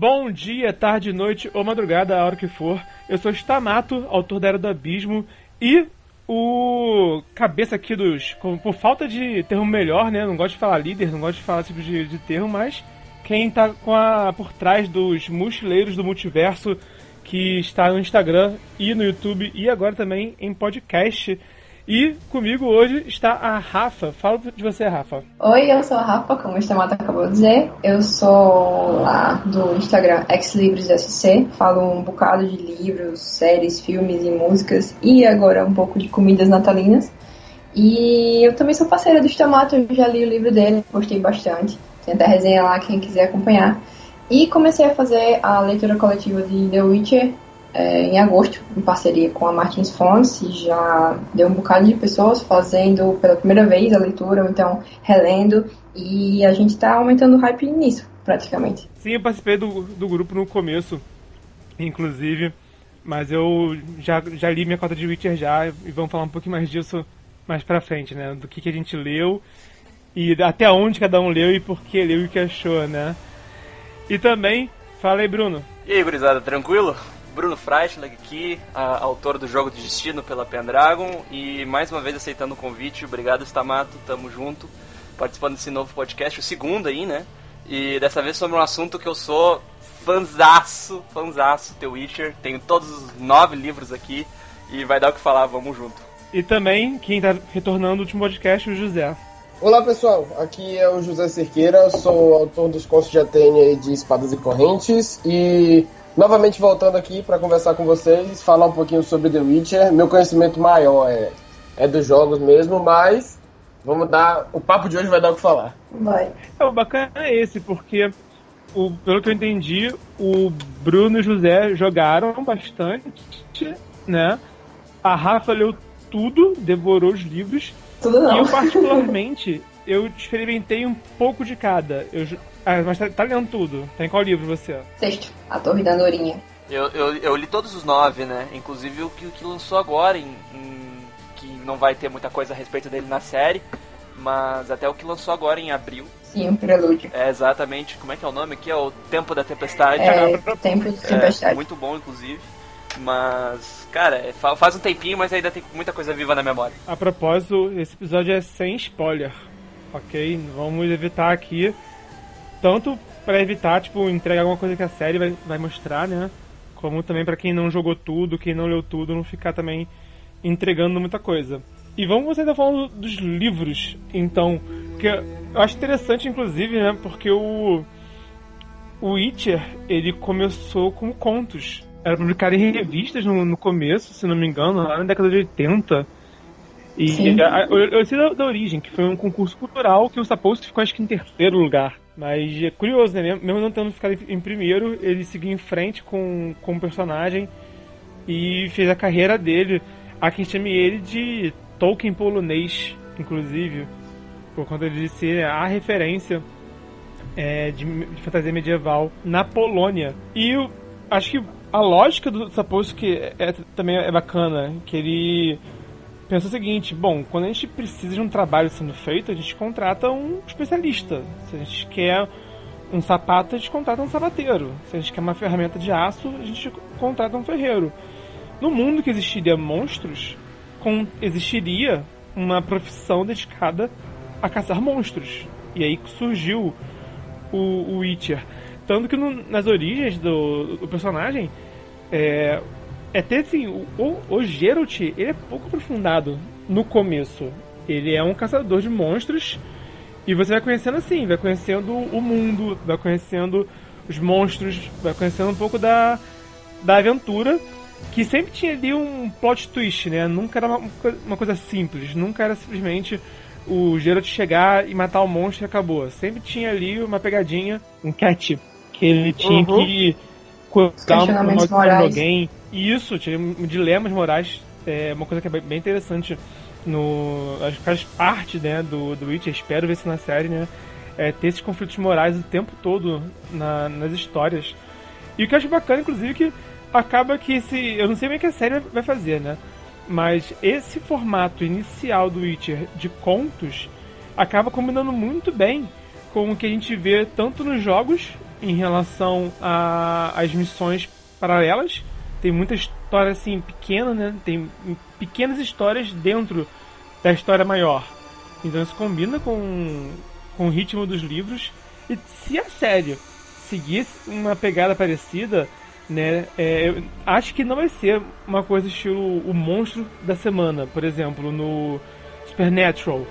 Bom dia, tarde, noite ou madrugada, a hora que for. Eu sou Stamato, autor da Era do Abismo, e o cabeça aqui dos. por falta de termo melhor, né? Não gosto de falar líder, não gosto de falar esse tipo de, de termo, mas quem tá com a, por trás dos mochileiros do multiverso, que está no Instagram e no YouTube e agora também em podcast. E comigo hoje está a Rafa. Fala de você, Rafa. Oi, eu sou a Rafa, como o Estamata acabou de dizer. Eu sou lá do Instagram XLibresSC. Falo um bocado de livros, séries, filmes e músicas. E agora um pouco de comidas natalinas. E eu também sou parceira do Estamato, eu já li o livro dele, gostei bastante. Tem até resenha lá, quem quiser acompanhar. E comecei a fazer a leitura coletiva de The Witcher é, em agosto, em parceria com a Martins Fontes, já deu um bocado de pessoas fazendo pela primeira vez a leitura, ou então relendo, e a gente está aumentando o hype nisso, praticamente. Sim, eu participei do, do grupo no começo, inclusive, mas eu já, já li minha cota de Witcher já, e vamos falar um pouquinho mais disso mais pra frente, né, do que, que a gente leu, e até onde cada um leu e por que leu e o que achou, né. E também, fala aí, Bruno. E aí, gurizada, tranquilo? Bruno Freitlag aqui, a, autor do Jogo de Destino pela Pendragon e mais uma vez aceitando o convite. Obrigado, Stamato, tamo junto, participando desse novo podcast, o segundo aí, né? E dessa vez sobre um assunto que eu sou fanzaço, fanzaço, The Witcher. Tenho todos os nove livros aqui e vai dar o que falar, vamos junto. E também, quem tá retornando o último podcast, o José. Olá pessoal, aqui é o José Cerqueira, sou autor dos contos de Atene de Espadas e Correntes e Novamente voltando aqui para conversar com vocês, falar um pouquinho sobre The Witcher. Meu conhecimento maior é, é dos jogos mesmo, mas vamos dar. O papo de hoje vai dar o que falar. Vai. É, o bacana é esse, porque o, pelo que eu entendi, o Bruno e o José jogaram bastante, né? A Rafa leu tudo, devorou os livros. Tudo não. E eu, particularmente, eu experimentei um pouco de cada. Eu, ah, mas tá, tá lendo tudo. Tem qual livro você? Sexto, A Torre da Andorinha. Eu, eu, eu, li todos os nove, né? Inclusive o que, o que lançou agora, em, em, que não vai ter muita coisa a respeito dele na série, mas até o que lançou agora em abril. Sim, o Prelúdio. É exatamente, como é que é o nome aqui? É o Tempo da Tempestade. É, Tempo da Tempestade. É, muito bom, inclusive. Mas, cara, é, faz um tempinho, mas ainda tem muita coisa viva na memória. A propósito, esse episódio é sem spoiler, ok? Vamos evitar aqui tanto para evitar, tipo, entregar alguma coisa que a série vai, vai mostrar, né? Como também para quem não jogou tudo, quem não leu tudo, não ficar também entregando muita coisa. E vamos você tá falando dos livros, então, que eu acho interessante, inclusive, né? Porque o o Witcher ele começou com contos. Era publicado em revistas no, no começo, se não me engano, lá na década de 80. E a, eu, eu sei da, da, origem, que foi um concurso cultural que o Sapolsky ficou acho que em terceiro lugar. Mas é curioso, né? Mesmo não tendo ficado em primeiro, ele seguiu em frente com, com o personagem e fez a carreira dele. Há quem chame ele de Tolkien polonês, inclusive, por conta de ser a referência é, de, de, fantasia medieval na Polônia. E eu acho que a lógica do Sapolsky é, é, também é bacana, que ele pensa o seguinte: bom, quando a gente precisa de um trabalho sendo feito, a gente contrata um especialista. Se a gente quer um sapato, a gente contrata um sapateiro. Se a gente quer uma ferramenta de aço, a gente contrata um ferreiro. No mundo que existiria monstros, existiria uma profissão dedicada a caçar monstros. E aí surgiu o, o Witcher. Tanto que no, nas origens do, do personagem, é, é ter assim, o, o Geralt, ele é pouco aprofundado no começo. Ele é um caçador de monstros e você vai conhecendo assim, vai conhecendo o mundo, vai conhecendo os monstros, vai conhecendo um pouco da, da aventura, que sempre tinha ali um plot twist, né? Nunca era uma, uma coisa simples, nunca era simplesmente o Geralt chegar e matar o monstro e acabou. Sempre tinha ali uma pegadinha, um catch, que ele tinha uhum. que cuidar de alguém isso, tinha dilemas morais, é uma coisa que é bem interessante no. Acho que faz parte né, do, do Witcher, espero ver isso na série, né? É ter esses conflitos morais o tempo todo na, nas histórias. E o que eu acho bacana, inclusive, que acaba que esse. Eu não sei bem o que a série vai fazer, né? Mas esse formato inicial do Witcher de contos acaba combinando muito bem com o que a gente vê tanto nos jogos em relação às missões paralelas. Tem muita história assim pequena, né? Tem pequenas histórias dentro da história maior. Então isso combina com, com o ritmo dos livros. E se a série seguisse uma pegada parecida, né? É, eu acho que não vai ser uma coisa estilo o monstro da semana, por exemplo, no Supernatural.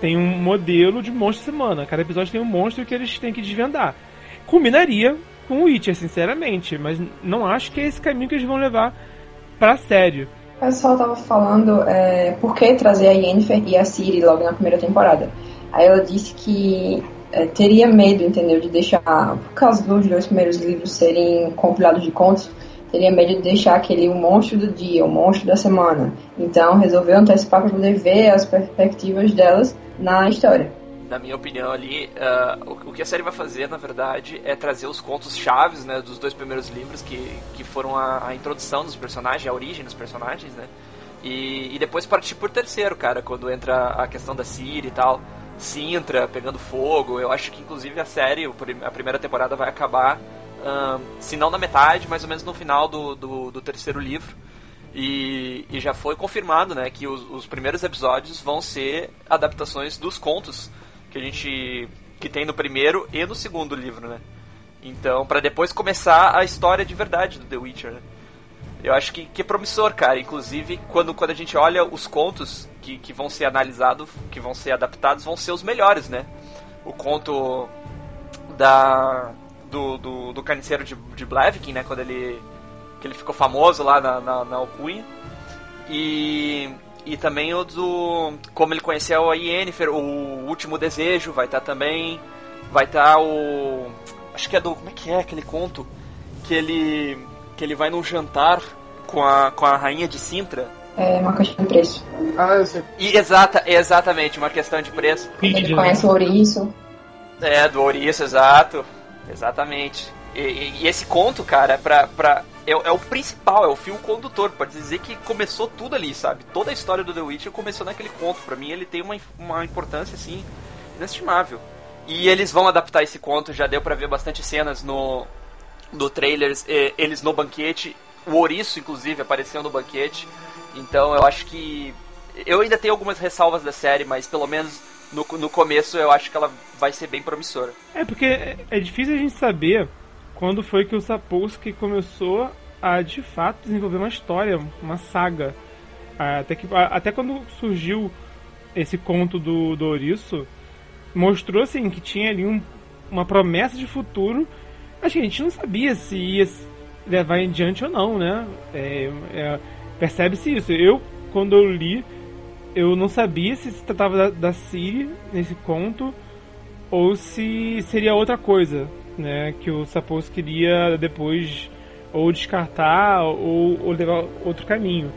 Tem um modelo de monstro semana. Cada episódio tem um monstro que eles têm que desvendar. Combinaria com o Witcher, sinceramente, mas não acho que é esse caminho que eles vão levar pra série. O pessoal tava falando é, por que trazer a Yennefer e a Ciri logo na primeira temporada. Aí ela disse que é, teria medo, entendeu, de deixar, por causa dos dois primeiros livros serem compilados de contos, teria medo de deixar aquele o monstro do dia, o monstro da semana. Então resolveu antecipar para poder ver as perspectivas delas na história. Na minha opinião ali, uh, o, que a série vai fazer, na verdade, é trazer os contos chaves, né, dos dois primeiros livros, que, que foram a, a introdução dos personagens, a origem dos personagens, né, e, e depois partir por terceiro, cara, quando entra a questão da Ciri e tal. Sintra pegando fogo. Eu acho que inclusive a série, a primeira temporada vai acabar, um, se não na metade, mais ou menos no final do, do, do terceiro livro. E, e, já foi confirmado, né, que os, os, primeiros episódios vão ser adaptações dos contos que a gente que tem no primeiro e no segundo livro, né? Então, para depois começar a história de verdade do The Witcher, né? Eu acho que, que é promissor, cara. Inclusive, quando, quando a gente olha os contos que, que vão ser analisados, que vão ser adaptados, vão ser os melhores, né? O conto da do, do, do carniceiro de, de Blaviken, né? Quando ele que ele ficou famoso lá na, na, na Alcunha. E, e também o do como ele conheceu a Yennefer, o último desejo vai estar tá também. Vai estar tá o acho que é do como é que é aquele conto que ele que ele vai num jantar com a com a rainha de Sintra é uma questão de preço. Ah, eu sei. E exata, exatamente, uma questão de preço. Ele conhece o ouriço. É, do ouriço, exato. Exatamente. E, e, esse conto, cara, pra, pra, é, é, o principal, é o fio condutor. Pode dizer que começou tudo ali, sabe? Toda a história do The Witcher começou naquele conto. Pra mim, ele tem uma, uma importância, assim, inestimável. E eles vão adaptar esse conto, já deu pra ver bastante cenas no, no trailers, eles no banquete. O ouriço, inclusive, apareceu no banquete. Então eu acho que. Eu ainda tenho algumas ressalvas da série, mas pelo menos no, no começo eu acho que ela vai ser bem promissora. É, porque é, é difícil a gente saber quando foi que o Sapolsky começou a de fato desenvolver uma história, uma saga. Até, que, até quando surgiu esse conto do, do Ouriço, mostrou assim que tinha ali um, uma promessa de futuro. A gente não sabia se ia levar em diante ou não, né? É, é, Percebe-se isso. Eu, quando eu li, eu não sabia se se tratava da, da Siri nesse conto ou se seria outra coisa, né? Que o Sapos queria depois ou descartar ou, ou levar outro caminho.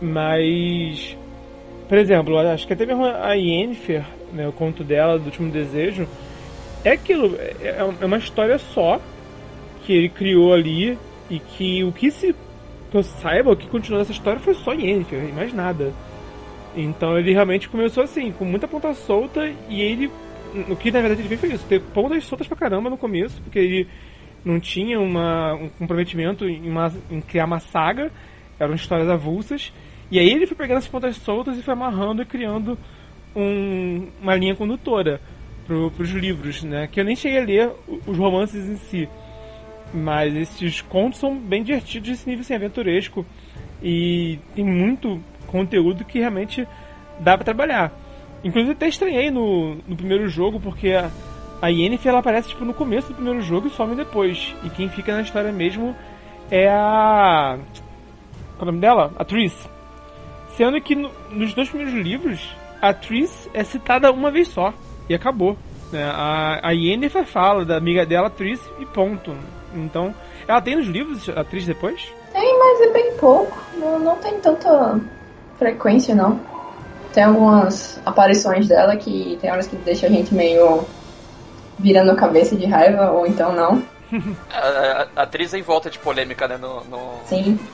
Mas, por exemplo, acho que até mesmo a Yennefer, né, o conto dela, do último desejo, é aquilo, é, é uma história só que ele criou ali e que o que se que eu saiba, o que continuou nessa história foi só Yennefer, e mais nada. Então ele realmente começou assim, com muita ponta solta, e ele. O que na verdade ele fez foi isso, ter pontas soltas pra caramba no começo, porque ele não tinha uma, um comprometimento em, uma, em criar uma saga, eram histórias avulsas. E aí ele foi pegando essas pontas soltas e foi amarrando e criando um, uma linha condutora para os livros, né? Que eu nem cheguei a ler os romances em si. Mas esses contos são bem divertidos esse nível assim, aventuresco. E tem muito conteúdo que realmente dá para trabalhar. Inclusive até estranhei no, no primeiro jogo, porque a, a Yennefer ela aparece tipo, no começo do primeiro jogo e some depois. E quem fica na história mesmo é a. Qual é o nome dela? A Triss. Sendo que no, nos dois primeiros livros, a Triss é citada uma vez só. E acabou. Né? A, a Yennefer fala da amiga dela, Triss, e ponto. Então, ela tem nos livros a atriz depois? Tem, mas é bem pouco. Não, não tem tanta frequência, não. Tem algumas aparições dela que tem horas que deixa a gente meio virando a cabeça de raiva, ou então não. a, a, a, atriz é em volta de polêmica, né, no, no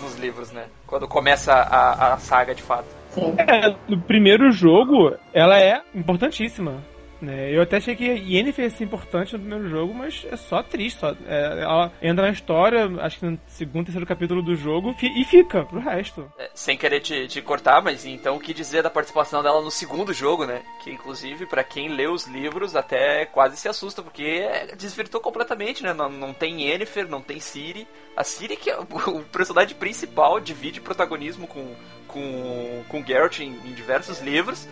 nos livros, né? Quando começa a, a saga de fato. Sim. É, no primeiro jogo, ela é importantíssima. Né? Eu até achei que Yennefer ia ser importante no primeiro jogo, mas é só triste. Só, é, ela entra na história, acho que no segundo, terceiro capítulo do jogo, e fica pro resto. É, sem querer te, te, cortar, mas então o que dizer da participação dela no segundo jogo, né? Que inclusive, para quem lê os livros, até quase se assusta, porque desvirtou completamente, né? Não, não tem Yennefer, não tem Ciri. A Ciri, que é o personagem principal, divide protagonismo com, com, com Geralt em, em diversos livros.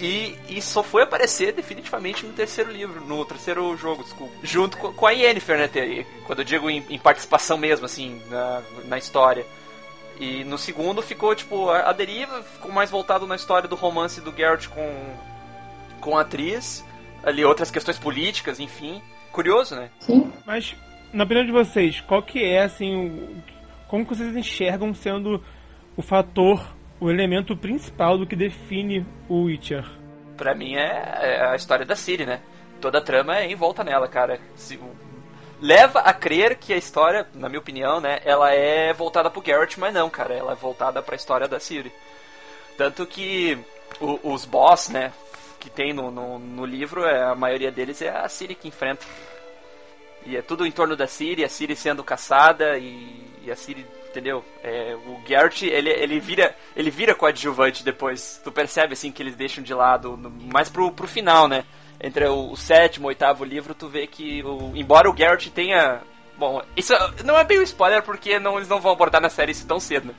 E, e só foi aparecer definitivamente no terceiro livro, no terceiro jogo, desculpa. Junto com, com a Yennefer, né? Quando eu digo em, em participação mesmo, assim, na, na história. E no segundo ficou, tipo, a, a, deriva, ficou mais voltado na história do romance do Geralt com, com a atriz. Ali outras questões políticas, enfim. Curioso, né? Sim. Mas, na opinião de vocês, qual que é, assim, o, como que vocês enxergam sendo o fator o elemento principal do que define o Witcher. Pra mim é, é a história da Ciri, né? Toda a trama é em volta nela, cara. Se, leva a crer que a história, na minha opinião, né, ela é voltada pro Geralt, mas não, cara, ela é voltada para a história da Ciri. Tanto que o, os boss, né, que tem no, no, no, livro, é, a maioria deles é a Ciri que enfrenta. E é tudo em torno da Ciri, a Ciri sendo caçada e, e a Ciri entendeu? É, o Geralt, ele, ele vira ele vira coadjuvante depois. Tu percebe, assim, que eles deixam de lado, no, mais pro, pro final, né? Entre o, o sétimo e o oitavo livro, tu vê que, o, embora o Geralt tenha... Bom, isso não é bem um spoiler, porque não, eles não vão abordar na série isso tão cedo, né?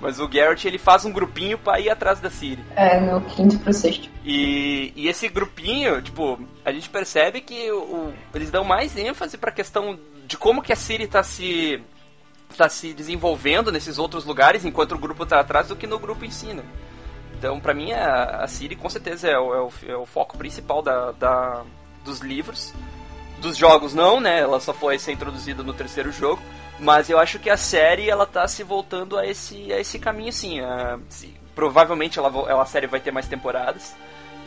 Mas o Geralt, ele faz um grupinho pra ir atrás da Ciri. É, no quinto pro sexto. E, e esse grupinho, tipo, a gente percebe que o, eles dão mais ênfase pra questão de como que a Ciri tá se está se desenvolvendo nesses outros lugares enquanto o grupo está atrás do que no grupo ensina. Né? Então, para mim, a, a Siri com certeza é o, é o, é o foco principal da, da, dos livros. Dos jogos não, né? Ela só foi ser introduzida no terceiro jogo. Mas eu acho que a série ela tá se voltando a esse, a esse caminho, sim. A, se, provavelmente ela, ela, a série vai ter mais temporadas.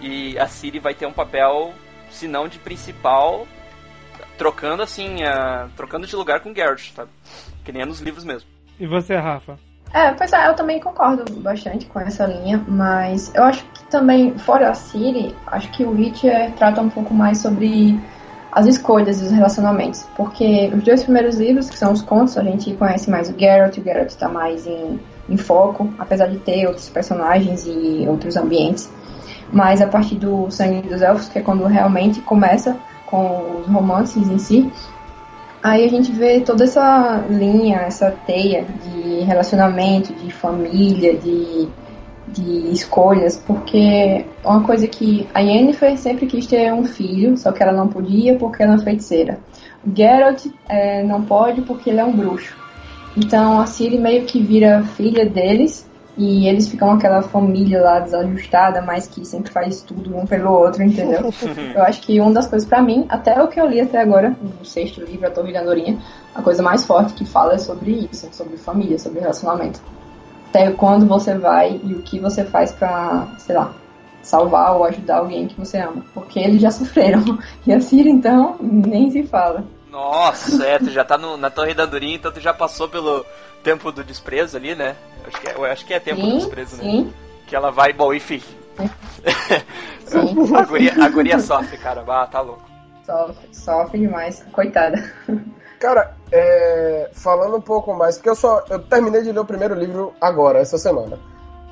E a Siri vai ter um papel, se não de principal, trocando assim, trocando de lugar com Geralt, tá? Que nem é nos livros mesmo. E você, Rafa? É, pois é, eu também concordo bastante com essa linha, mas eu acho que também, fora a Siri, acho que o Witcher trata um pouco mais sobre as escolhas e os relacionamentos. Porque os dois primeiros livros, que são os contos, a gente conhece mais o Geralt, o Geralt está mais em, em foco, apesar de ter outros personagens e outros ambientes. Mas a partir do Sangue dos Elfos, que é quando realmente começa com os romances em si, aí a gente vê toda essa linha, essa teia de relacionamento, de família, de, de escolhas, porque uma coisa que a Yennefer sempre quis ter um filho, só que ela não podia porque ela é feiticeira. O Geralt é, não pode porque ele é um bruxo. Então a Ciri meio que vira filha deles e eles ficam aquela família lá desajustada, mas que sempre faz tudo um pelo outro, entendeu? eu acho que uma das coisas para mim, até o que eu li até agora, no sexto livro, A Torre da Andorinha, a coisa mais forte que fala é sobre isso, sobre família, sobre relacionamento. Até quando você vai e o que você faz pra, sei lá, salvar ou ajudar alguém que você ama. Porque eles já sofreram. E a Cira, então, nem se fala. Nossa, é, tu já tá no, na Torre da Andorinha, então tu já passou pelo tempo do desprezo ali, né? Acho que é, eu acho que é tempo sim, do desprezo, né? sim. né? Que ela vai, bom, enfim. a, guria, a guria sofre, cara. Ah, tá louco. Sofre, sofre demais, coitada. Cara, é, falando um pouco mais, porque eu só eu terminei de ler o primeiro livro agora, essa semana.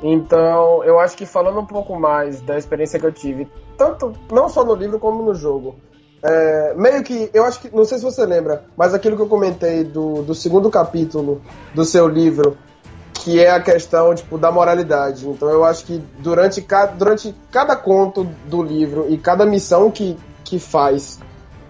Então, eu acho que falando um pouco mais da experiência que eu tive, tanto não só no livro como no jogo, é, meio que, eu acho que, não sei se você lembra, mas aquilo que eu comentei do, do segundo capítulo do seu livro, que é a questão tipo, da moralidade. Então eu acho que durante cada, durante cada conto do livro e cada missão que, que faz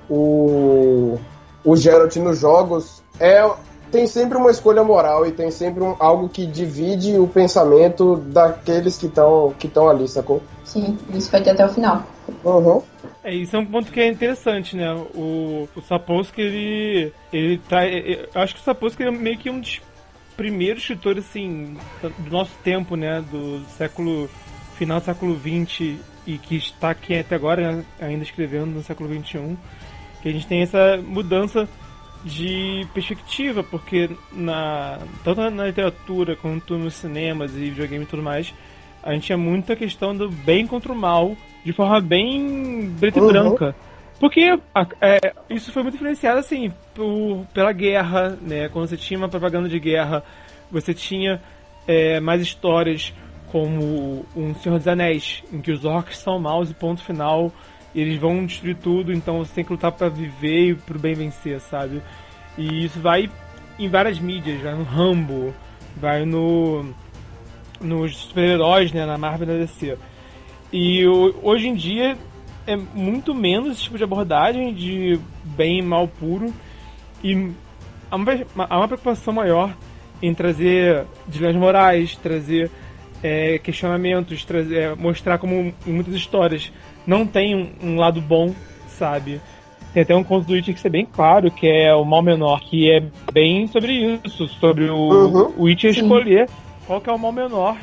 o, o Geralt nos jogos, é, tem sempre uma escolha moral e tem sempre um, algo que divide o pensamento daqueles que estão que ali, sacou? Sim, isso vai ter até o final. Uhum. É, isso é um ponto que é interessante, né? O, o Sapolsky, ele, ele tá. Eu acho que o Sapolsky é meio que um dos primeiros escritores, assim, do nosso tempo, né? Do século. final do século XX e que está aqui até agora, né? ainda escrevendo no século XXI. Que a gente tem essa mudança de perspectiva, porque na, tanto na literatura quanto nos cinemas e videogame e tudo mais, a gente tinha muita questão do bem contra o mal, de forma bem preta Uhum. e branca. Porque é, isso foi muito influenciado, assim, por- pela guerra, né? Quando você tinha uma propaganda de guerra, você tinha é, mais histórias como um Senhor dos Anéis, em que os orcs são maus e ponto final, e eles vão destruir tudo, então você tem que lutar pra viver e pro bem vencer, sabe? E isso vai em várias mídias, vai no Rambo, vai no nos super-heróis, né, na Marvel e na DC. E hoje em dia é muito menos esse tipo de abordagem de bem e mal puro e há uma, há uma preocupação maior em trazer dilemas morais, trazer é, questionamentos, trazer, é, mostrar como em muitas histórias não tem um, um lado bom, sabe? Tem até um conto do Witcher que é bem claro, que é o mal menor, que é bem sobre isso, sobre o, Uhum. o Witcher Sim. Qual que é o mal menor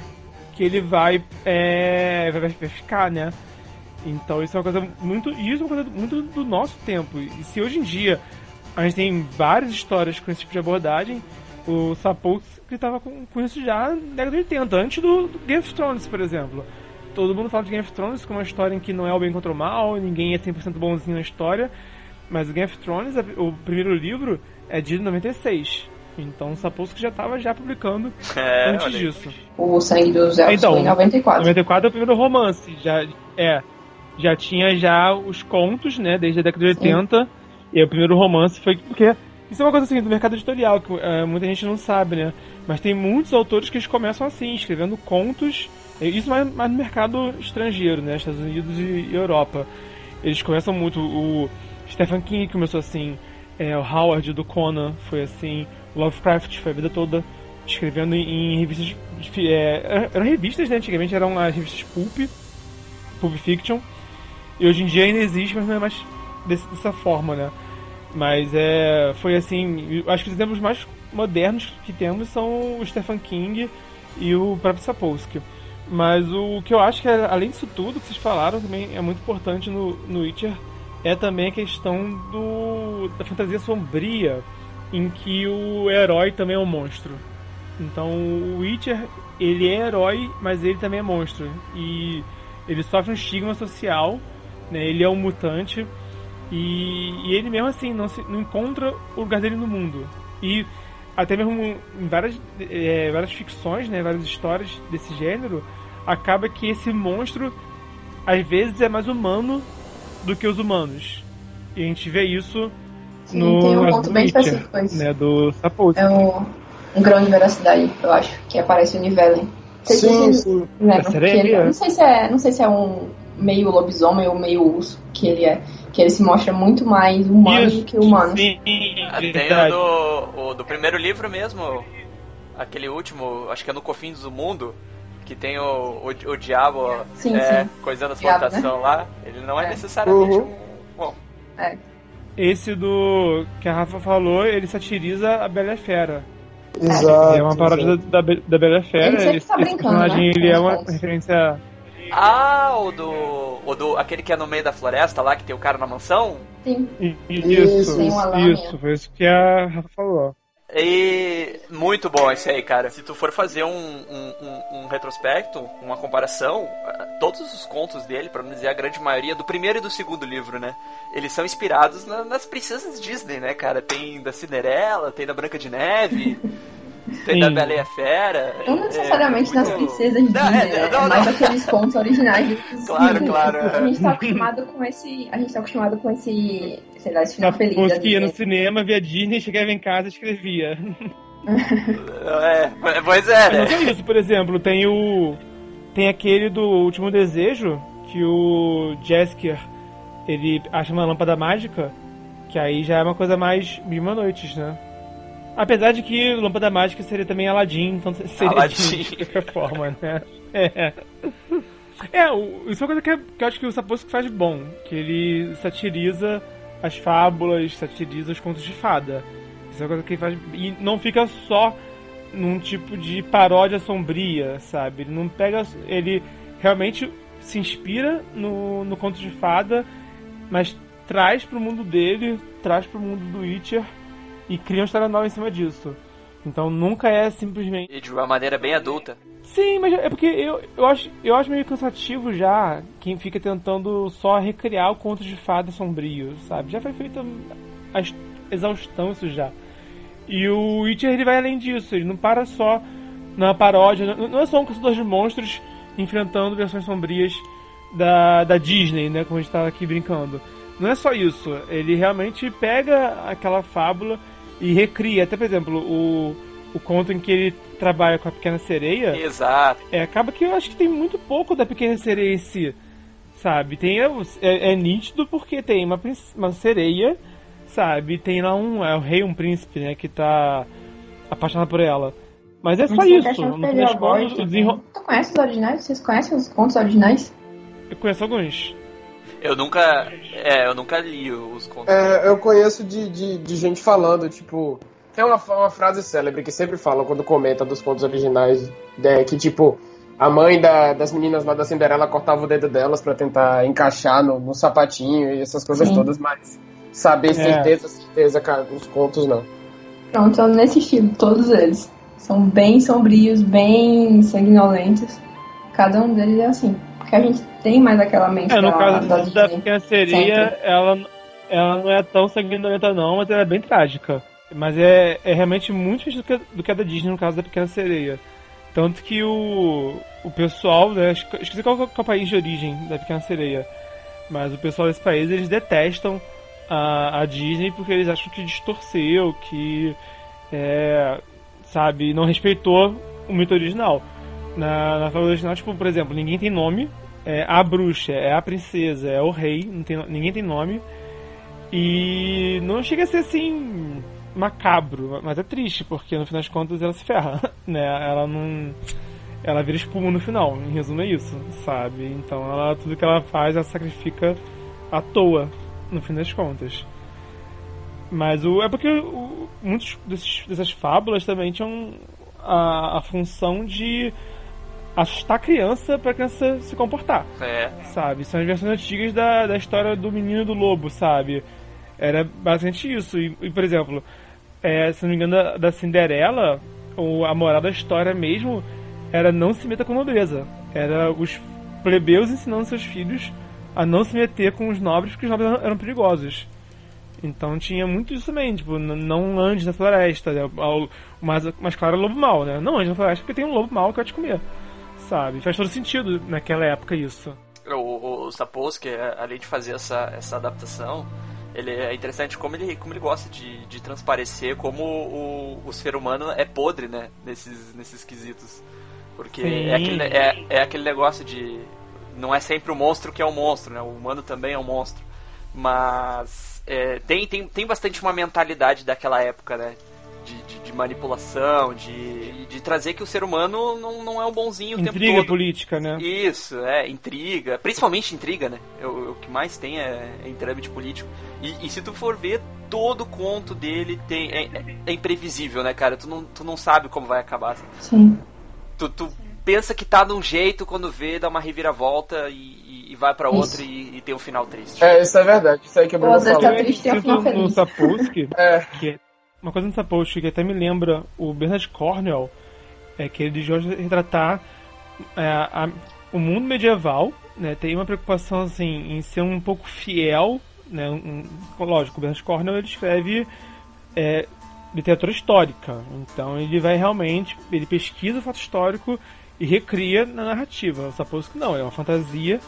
que ele vai, é, vai, vai ficar, né? Então isso é uma coisa muito. Isso é uma coisa muito do nosso tempo. E se hoje em dia a gente tem várias histórias com esse tipo de abordagem, o Sapolsky estava com, com isso já na década de 80, antes do, do Game of Thrones, por exemplo. Todo mundo fala de Game of Thrones como uma história em que não é o bem contra o mal, ninguém é 100% bonzinho na história, mas o Game of Thrones, o primeiro livro, é de 96. Então o Sapolsky já estava já publicando É, antes disso. O Sangue dos Elfos Então, foi em 94. 94 é o primeiro romance, já é, já tinha já os contos, né, desde a década de 80. E o primeiro romance foi porque isso é uma coisa assim do mercado editorial que é, muita gente não sabe, né? Mas tem muitos autores que eles começam assim, escrevendo contos. e Isso mais, mais no mercado estrangeiro, né, Estados Unidos e, e Europa. Eles começam muito o Stephen King começou assim, é, o Howard do Conan foi assim, Lovecraft foi a vida toda escrevendo em, em revistas. é, eram revistas, né? Antigamente eram as revistas Pulp, Pulp Fiction. E hoje em dia ainda existe, mas não é mais desse- dessa forma, né? Mas é, foi assim. Acho que os exemplos mais modernos que temos são o Stephen King e o próprio Sapolsky. Mas o que eu acho que, é, além disso tudo que vocês falaram, também é muito importante no, no Witcher é também a questão do, da fantasia sombria, em que o herói também é um monstro. Então o Witcher, ele é herói, mas ele também é monstro. E ele sofre um estigma social, né? ele é um mutante, e, e ele mesmo assim não, se, não encontra o lugar dele no mundo. E até mesmo em várias, é, várias ficções, né, várias histórias desse gênero, acaba que esse monstro às vezes é mais humano do que os humanos. E a gente vê isso Sim, no tem um ponto bem Witcher, específico isso. né, do Sapolsky. É um, um grão de veracidade, eu acho, que aparece o Nivellen. Não sei se Sim, sim. lembram, É que sereia? ele- não, sei se é, não sei se é um meio lobisomem ou meio urso que ele é. Que ele se mostra muito mais humano do que humano. Sim, Tem o do, o do primeiro livro mesmo, aquele último, acho que é no Cofins do Mundo, que tem o, o, o diabo Sim, é, sim. coisando a Diabo, plantação lá. Ele não é, É. necessariamente Uhum. um. Bom, Esse do que a Rafa falou, ele satiriza a Bela Fera. Exato. é uma paródia da, da Bela Fera. Ele sempre esse, tá esse brincando, personagem né, ele é uma referência. Ah, o do, o do. aquele que é no meio da floresta lá, que tem o cara na mansão. Sim. Isso, lâmina. isso, foi isso que a Rafa falou. E muito bom esse aí, cara. Se tu for fazer um, um, um- um retrospecto, uma comparação, eh, todos os contos dele, pra não dizer a grande maioria, do primeiro e do segundo livro, né? Eles são inspirados na- nas princesas Disney, né, cara? Tem da Cinderela, tem da Branca de Neve, tem da Bela e a Fera. Não É, necessariamente nas muito- princesas Disney, Não, é, né? não, é mais não. aqueles contos originais dos Claro, filmes. claro, é. A gente tá acostumado com esse. A gente tá acostumado com esse. Sei lá, esse final feliz. ia no cinema, via Disney, chegava em casa e escrevia. É, pois é, Mas não né? só isso, por exemplo, tem o. Tem aquele do Último Desejo, que o Jaskier ele acha uma lâmpada mágica, que aí já é uma coisa mais mil uma noites, né? Apesar de que lâmpada mágica seria também Aladdin, então seria Aladdin. de qualquer forma, né? É. É, isso é uma coisa que, é- que eu acho que o Sapolsky faz bom, que ele satiriza as fábulas, satiriza os contos de fada. Isso é uma coisa que ele faz. E não fica só num tipo de paródia sombria, sabe? Ele não pega. Ele realmente se inspira no, no conto de fada, mas traz pro mundo dele, traz pro mundo do Witcher e cria uma história nova em cima disso. Então nunca é simplesmente. E de uma maneira bem adulta. Sim, mas é porque eu, eu, acho, eu acho meio cansativo já quem fica tentando só recriar o conto de fada sombrio, sabe? Já foi feito a exaustão isso já. E o Witcher ele vai além disso, ele não para só na paródia, não é só um caçador de monstros enfrentando versões sombrias da, da Disney, né? Como a gente tava aqui brincando. Não é só isso, ele realmente pega aquela fábula e recria. Até, por exemplo, o, o conto em que ele trabalha com a Pequena Sereia. Exato. É, acaba que eu acho que tem muito pouco da Pequena Sereia em si. Sabe? Tem, é, é nítido porque tem uma, uma sereia, sabe? Tem lá um. É o rei, um príncipe, né? Que tá apaixonado por ela. Mas é só Mas isso. Final das contas, desenro... Tu conhece os originais? Vocês conhecem os contos originais? Eu conheço alguns. Eu nunca. É, eu nunca li os contos. É, eu conheço de, de, de, gente falando, tipo. Tem uma, uma frase célebre que sempre falam quando comenta dos contos originais, é, que tipo. A mãe da, das meninas lá da Cinderela cortava o dedo delas para tentar encaixar no, no, sapatinho e essas coisas Sim. todas, mas saber é. certeza, certeza, cara, os contos não. Pronto, então nesse estilo, todos eles. São bem sombrios, bem sanguinolentos. Cada um deles é assim. Porque a gente tem mais aquela mente é, no da, caso da, da Pequena Sereia, ela, ela não é tão sanguinolenta não, mas ela é bem trágica. Mas é, é realmente muito diferente do que, a da Disney no caso da Pequena Sereia. Tanto que o, o pessoal, né, esqueci qual é o país de origem da Pequena Sereia, mas o pessoal desse país, eles detestam a, a Disney porque eles acham que distorceu, que é, sabe, não respeitou o mito original. Na, na fala original, tipo, por exemplo, ninguém tem nome, é a bruxa, é a princesa, é o rei, não tem, ninguém tem nome. E não chega a ser assim macabro, mas é triste, porque no final das contas ela se ferra, né? Ela não. Ela vira espuma no final, em resumo é isso, sabe? Então ela, tudo que ela faz, ela sacrifica à toa, no fim das contas. Mas o, é porque o, muitos desses, dessas fábulas também tinham a, a função de assustar a criança pra criança se comportar. É. Sabe? São as versões antigas da, da história do menino do lobo, sabe? Era basicamente isso. E, e por exemplo, é, se não me engano, da, da Cinderela, ou a moral da história mesmo era não se meta com nobreza. Era os plebeus ensinando seus filhos a não se meter com os nobres, porque os nobres eram perigosos. Então tinha muito isso também, tipo, não ande na floresta, né? o mais, mais claro é o lobo mal, né? Não ande na floresta porque tem um lobo mal que vai te comer, sabe? Faz todo sentido naquela época isso. O, o Sapolsky, é, além de fazer essa, essa adaptação, ele é interessante como ele, como ele gosta de, de transparecer como o, o ser humano é podre, né? Nesses, nesses quesitos. Porque é aquele, é, é aquele negócio de. Não é sempre o monstro que é o monstro, né? O humano também é um monstro. Mas é, tem, tem, tem bastante uma mentalidade daquela época, né? De, de, de, manipulação, de, de trazer que o ser humano não, não é um bonzinho intriga o tempo todo. política, né? Isso, é, intriga. Principalmente intriga, né? O, o que mais tem é, é intrâmite político. E, e, se tu for ver, todo conto dele tem, é, é, imprevisível, né, cara? Tu não, tu não sabe como vai acabar. Assim. Sim. Tu, tu pensa que tá de um jeito, quando vê, dá uma reviravolta e, e vai para outro e, e, tem um final triste. É, isso é verdade. Isso aí que o Bruno falou. Tá triste, tem um final feliz. No Sapolsky, é. que uma coisa no Sapolsky que até me lembra o Bernard Cornwell, é que ele desejou retratar é, a, o mundo medieval, né, tem uma preocupação assim em ser um pouco fiel, né, um, lógico, o Bernard Cornwell ele escreve é, literatura histórica, então ele vai realmente, ele pesquisa o fato histórico e recria na narrativa. O que não, é uma fantasia,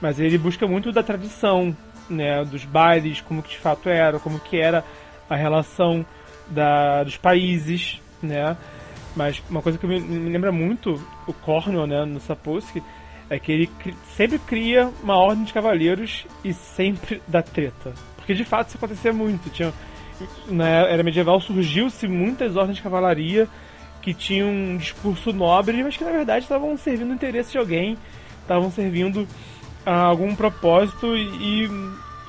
mas ele busca muito da tradição, né, dos bailes, como que de fato era, como que era a relação da, dos países, né? Mas uma coisa que me, me lembra muito o Cornwell, né, no Sapolsky, é que ele sempre cria uma ordem de cavaleiros e sempre dá treta. Porque de fato isso acontecia muito. Tinha, na era medieval surgiu-se muitas ordens de cavalaria que tinham um discurso nobre, mas que na verdade estavam servindo o interesse de alguém, estavam servindo a algum propósito e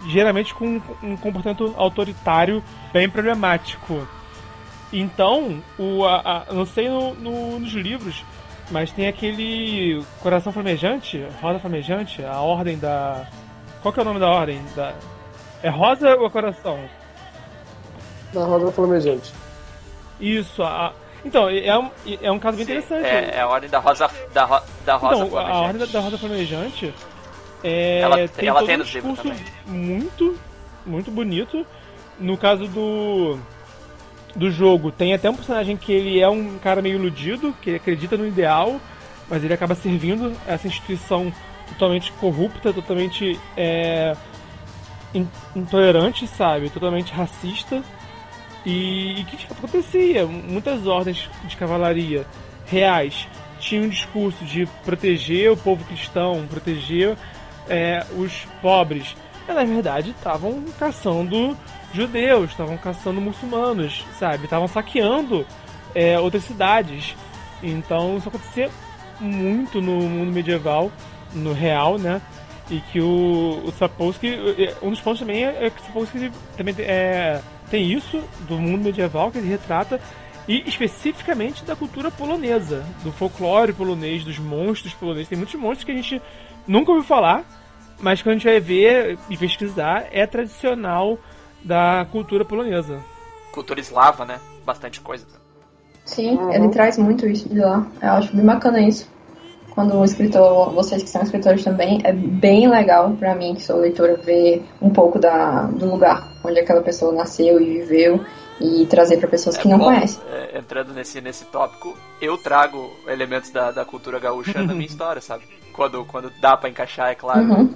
geralmente com um comportamento autoritário bem problemático. Então, o, a, a, não sei no, no, nos livros, mas tem aquele coração flamejante, rosa flamejante, a ordem da. Qual que é o nome da ordem? Da... É rosa ou coração? Da rosa flamejante. Isso, a, então, é um, é um caso bem Sim, interessante. É, é, a ordem da rosa, da, ro, da rosa então, A ordem da, da rosa flamejante é, ela, tem ela todo tem um discurso muito, muito bonito. No caso do do jogo, tem até um personagem que ele é um cara meio iludido, que acredita no ideal, mas ele acaba servindo essa instituição totalmente corrupta, totalmente é, intolerante, sabe? Totalmente racista. E o que acontecia? Muitas ordens de cavalaria reais tinham um discurso de proteger o povo cristão, proteger é, os pobres. Mas, na verdade, estavam caçando judeus, estavam caçando muçulmanos, sabe? Estavam saqueando é, outras cidades. Então isso acontecia muito no mundo medieval, no real, né? E que o, o Sapolsky, é, um dos pontos também é, é que o Sapolsky também é, tem isso do mundo medieval que ele retrata e especificamente da cultura polonesa, do folclore polonês, dos monstros poloneses. Tem muitos monstros que a gente nunca ouviu falar, mas quando a gente vai ver e pesquisar, é tradicional da cultura polonesa. Cultura eslava, né? Bastante coisa. Sim, uhum. ele traz muito isso de lá. Eu acho bem bacana isso. Quando o escritor, vocês que são escritores também, é bem legal para mim, que sou leitora, ver um pouco da, do lugar onde aquela pessoa nasceu e viveu e trazer para pessoas é, que não bom, conhecem. É, entrando nesse, nesse tópico, eu trago elementos da, da cultura gaúcha na minha história, sabe? Quando, quando dá para encaixar, é claro. Uhum.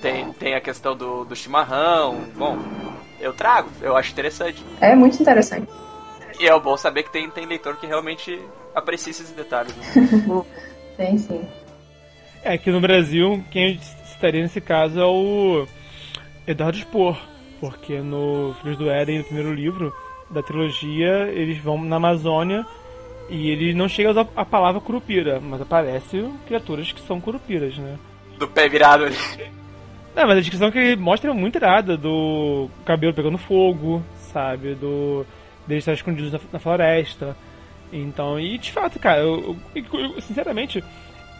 Tem, tem a questão do, do chimarrão. Bom, eu trago, eu acho interessante. É muito interessante. E é bom saber que tem, tem leitor que realmente aprecia esses detalhes. Né? tem sim. É que no Brasil, quem estaria nesse caso é o Eduardo Spor, porque no Filhos do Éden, no primeiro livro da trilogia, eles vão na Amazônia e ele não chega a usar a palavra curupira, mas aparece criaturas que são curupiras, né? Do pé virado ali. Não, mas a descrição que ele mostra é muito irada, do cabelo pegando fogo, sabe? Do. Deles estar escondidos na, na, floresta. Então, e de fato, cara, eu, eu, eu, sinceramente,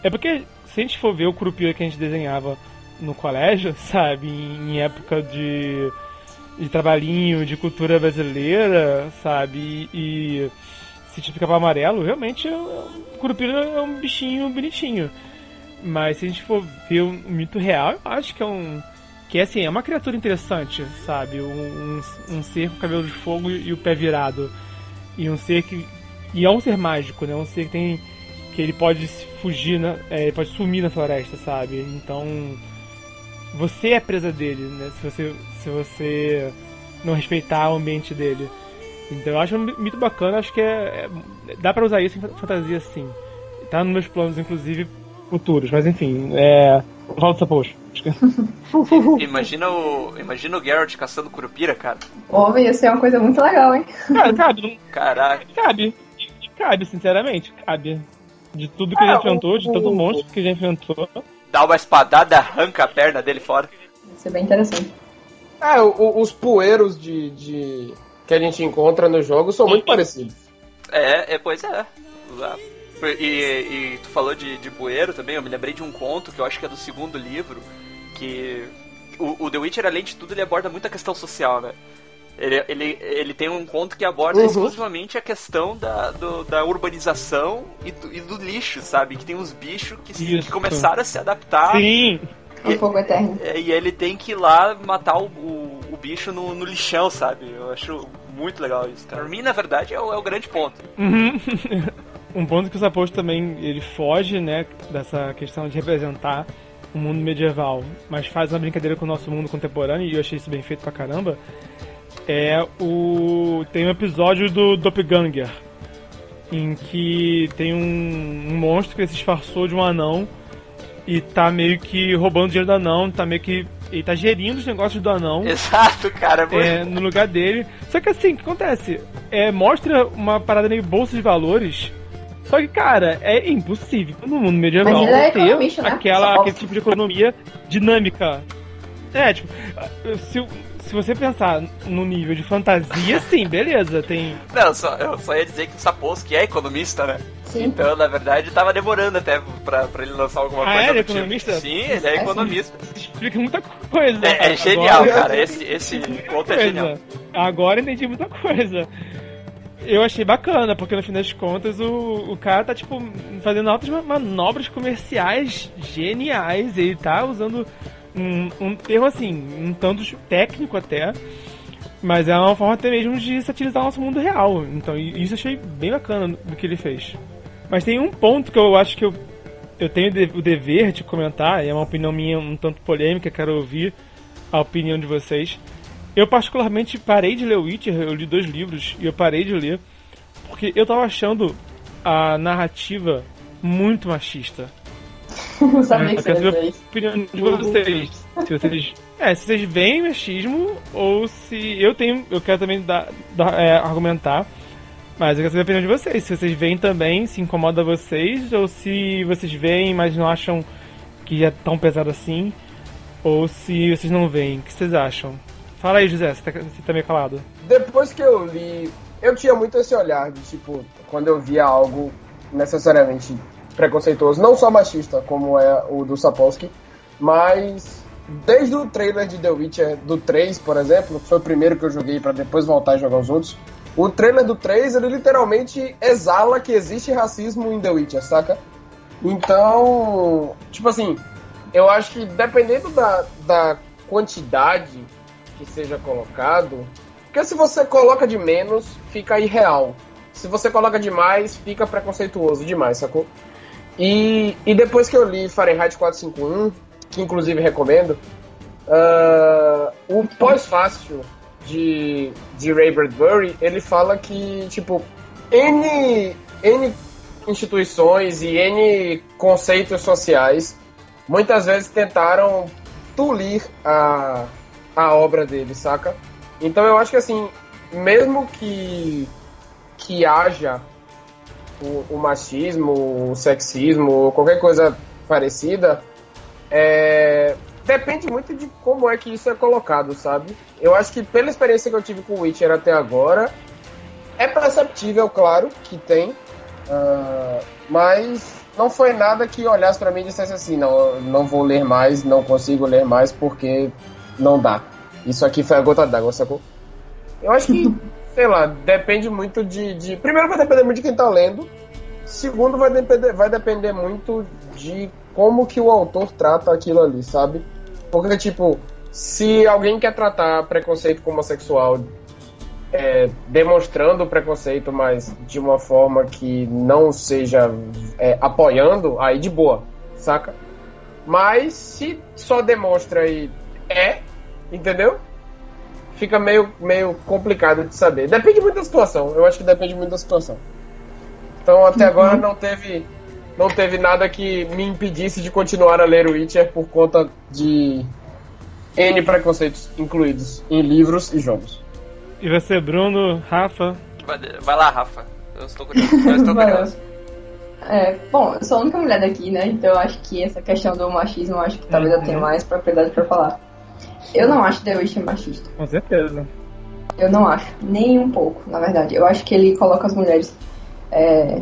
é porque se a gente for ver o Curupira que a gente desenhava no colégio, sabe, em, em época de, de trabalhinho, de cultura brasileira, sabe, e, e se ficava amarelo, realmente o Curupira é um bichinho bonitinho. Mas se a gente for ver o mito real, eu acho que é um. Que assim, é uma criatura interessante, sabe? Um, um, um ser com cabelo de fogo e o pé virado. E um ser que. E é um ser mágico, né? Um ser que tem. Que ele pode fugir, né? É, ele pode sumir na floresta, sabe? Então. Você é presa dele, né? Se você, se você não respeitar o ambiente dele. Então eu acho um mito bacana, acho que é, é dá para usar isso em fantasia sim. Tá nos meus planos, inclusive, futuros, mas enfim, é. Volta poxa. imagina o. Imagina o Geralt caçando curupira, cara. Pô, ia ser uma coisa muito legal, hein? Cara, cabe. Caraca. Cabe. Cabe, sinceramente, cabe. De tudo que ah, já enfrentou, de todo monstro que já enfrentou. Dá uma espadada, arranca a perna dele fora. Isso é bem interessante. Ah, o, os poeiros de, de, que a gente encontra no jogo são muito parecidos. É, é pois é. E, e tu falou de, de bueiro também, eu me lembrei de um conto que eu acho que é do segundo livro, que o, o The Witcher, além de tudo, ele aborda muita questão social, né? Ele, ele, ele tem um conto que aborda uhum. exclusivamente a questão da, do, da urbanização e do, e do, lixo, sabe? Que tem uns bichos que, que começaram a se adaptar. Sim. E, o fogo eterno. É, e ele tem que ir lá matar o, o, o bicho no, no, lixão, sabe? Eu acho muito legal isso. Pra mim, na verdade, é o, é o grande ponto. Uhum. um ponto que o Saposto também ele foge, né, dessa questão de representar o mundo medieval, mas faz uma brincadeira com o nosso mundo contemporâneo e eu achei isso bem feito pra caramba. É o tem um episódio do Doppelganger em que tem um, um monstro que se disfarçou de um anão e tá meio que roubando dinheiro do anão, tá meio que ele tá gerindo os negócios do anão. Exato, cara. É, no lugar dele. Só que assim, o que acontece? É, mostra uma parada meio bolsa de valores só que, cara, é impossível no mundo medieval é ter né? aquela, aquele tipo de economia dinâmica. É, tipo, se, se você pensar no nível de fantasia, sim, beleza, tem. Não, só, eu só ia dizer que o Sapolsky é economista, né? Sim. Então, na verdade, tava demorando até pra, pra ele lançar alguma ah, coisa. Ele é economista? Tipo. Sim, ele é, é economista. Explica muita coisa. É, é genial, Agora, cara. Esse, esse conto é genial. Agora entendi muita coisa. eu achei bacana, porque no fim das contas o, o cara tá, tipo, fazendo altas manobras comerciais geniais. Ele tá usando um, um termo assim, um tanto técnico até. Mas é uma forma até mesmo de satirizar o nosso mundo real. Então, isso eu achei bem bacana do que ele fez. Mas tem um ponto que eu acho que eu, eu tenho o dever de comentar, e é uma opinião minha um tanto polêmica, quero ouvir a opinião de vocês. Eu particularmente parei de ler Witcher, eu li dois livros e eu parei de ler porque eu tava achando a narrativa muito machista. Não sabia que você a opinião de vocês. Se vocês, é, se vocês veem machismo ou se eu tenho, eu quero também dar, dar é, argumentar, mas eu quero saber a opinião de vocês. Se vocês veem também, se incomoda vocês ou se vocês veem, mas não acham que é tão pesado assim, ou se vocês não veem. O que vocês acham? Fala aí, José, você tá, você tá meio calado. Depois que eu li, eu tinha muito esse olhar de tipo, quando eu via algo necessariamente preconceituoso, não só machista, como é o do Sapolsky, mas desde o trailer de The Witcher do 3, por exemplo, que foi o primeiro que eu joguei para depois voltar a jogar os outros, o trailer do 3, ele literalmente exala que existe racismo em The Witcher, saca? Então, tipo assim, eu acho que dependendo da, da quantidade que seja colocado, porque se você coloca de menos, fica irreal. Se você coloca demais, fica preconceituoso demais, sacou? E, e depois que eu li Fahrenheit 451, que inclusive recomendo, uh, o pós-fácil de, de Ray Bradbury, ele fala que, tipo, N, N instituições e N conceitos sociais muitas vezes tentaram tolir a, a obra dele, saca? Então eu acho que assim, mesmo que que haja o, o machismo, o sexismo, qualquer coisa parecida, é, depende muito de como é que isso é colocado, sabe? Eu acho que pela experiência que eu tive com o Witcher até agora, é perceptível, claro, que tem, uh, mas não foi nada que olhasse para mim e dissesse assim, não, não vou ler mais, não consigo ler mais porque não dá. Isso aqui foi a gota d'água, sacou? Eu acho que, sei lá, depende muito de, de, Primeiro vai depender muito de quem tá lendo. Segundo, vai depender, vai depender muito de como que o autor trata aquilo ali, sabe? Porque, tipo, se alguém quer tratar preconceito com homossexual é, demonstrando o preconceito, mas de uma forma que não seja é, apoiando, aí de boa, saca? Mas se só demonstra e é, entendeu? Fica meio, meio complicado de saber. Depende muito da situação. Eu acho que depende muito da situação. Então até uhum. agora não teve não teve nada que me impedisse de continuar a ler o Witcher por conta de N preconceitos incluídos em livros e jogos. E você, Bruno, Rafa? Vai, vai lá, Rafa. Eu estou curioso. Eu estou curioso. É, bom, eu sou a única mulher daqui, né? Então eu acho que essa questão do machismo, eu acho que talvez eu tenha uhum. mais propriedade para falar. Eu não acho The Witcher machista. Com certeza. Eu não acho, nem um pouco, na verdade. Eu acho que ele coloca as mulheres é,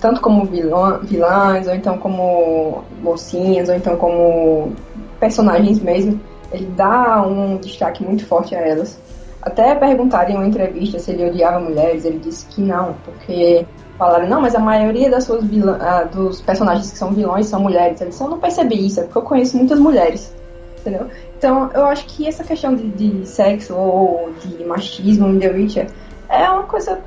tanto como vilã, vilãs, ou então como mocinhas, ou então como personagens mesmo. Ele dá um destaque muito forte a elas. Até perguntaram em uma entrevista se ele odiava mulheres, ele disse que não, porque falaram, não, mas a maioria das suas vilã, ah, dos personagens que são vilões são mulheres. Ele disse, eu não percebi isso, é porque eu conheço muitas mulheres entendeu? Então, eu acho que essa questão de, de sexo ou de machismo em The Witcher é uma coisa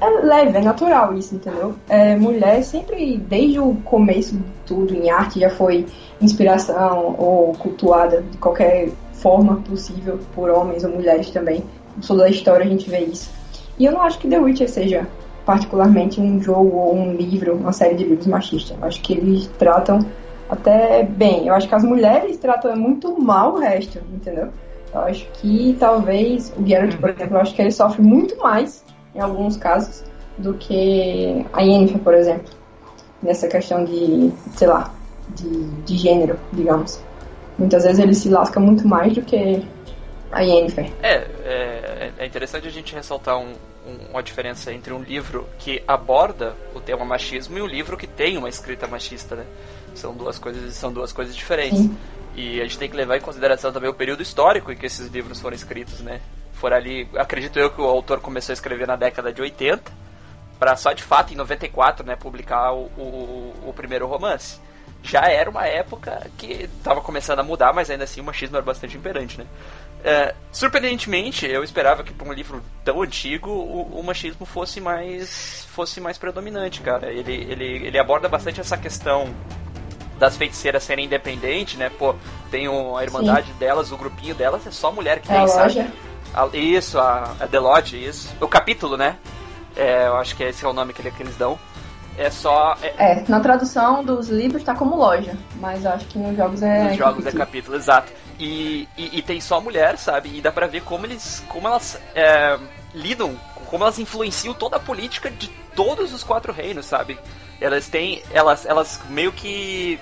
é leve, é natural isso, entendeu? É, mulher sempre, desde o começo de tudo em arte, já foi inspiração ou cultuada de qualquer forma possível por homens ou mulheres também. Toda a história a gente vê isso. E eu não acho que The Witcher seja particularmente um jogo ou um livro, uma série de livros machistas. Eu acho que eles tratam até bem. Eu acho que as mulheres tratam muito mal o resto, entendeu? Eu acho que talvez o Geralt, por exemplo, eu acho que ele sofre muito mais, em alguns casos, do que a Yennefer, por exemplo. Nessa questão de, sei lá, de, de gênero, digamos. Muitas vezes ele se lasca muito mais do que a Yennefer. É, é, é interessante a gente ressaltar um, um, uma diferença entre um livro que aborda o tema machismo e um livro que tem uma escrita machista, né? São duas coisas, são duas coisas diferentes. Sim. E a gente tem que levar em consideração também o período histórico em que esses livros foram escritos, né? For ali, acredito eu que o autor começou a escrever na década de 80, para só de fato em 94, né, publicar o, o, o primeiro romance já era uma época que estava começando a mudar, mas ainda assim o machismo era bastante imperante, né? É, surpreendentemente, eu esperava que para um livro tão antigo o, o, machismo fosse mais fosse mais predominante, cara. Ele, ele, ele aborda bastante essa questão das feiticeiras serem independentes, né? Pô, tem a irmandade Sim. delas, o grupinho delas é só mulher que é tem, sabe? A, isso, a, a The Lodge, isso. O capítulo, né? É, eu acho que esse é o nome que, ele, que eles dão. É só. É... é, na tradução dos livros tá como loja, mas acho que nos jogos é. Nos jogos capítulo. é capítulo, exato. E, e, e, tem só mulher, sabe? E dá pra ver como eles. como elas é, lidam, como elas influenciam toda a política de todos os quatro reinos, sabe? Elas têm. Elas, elas meio que.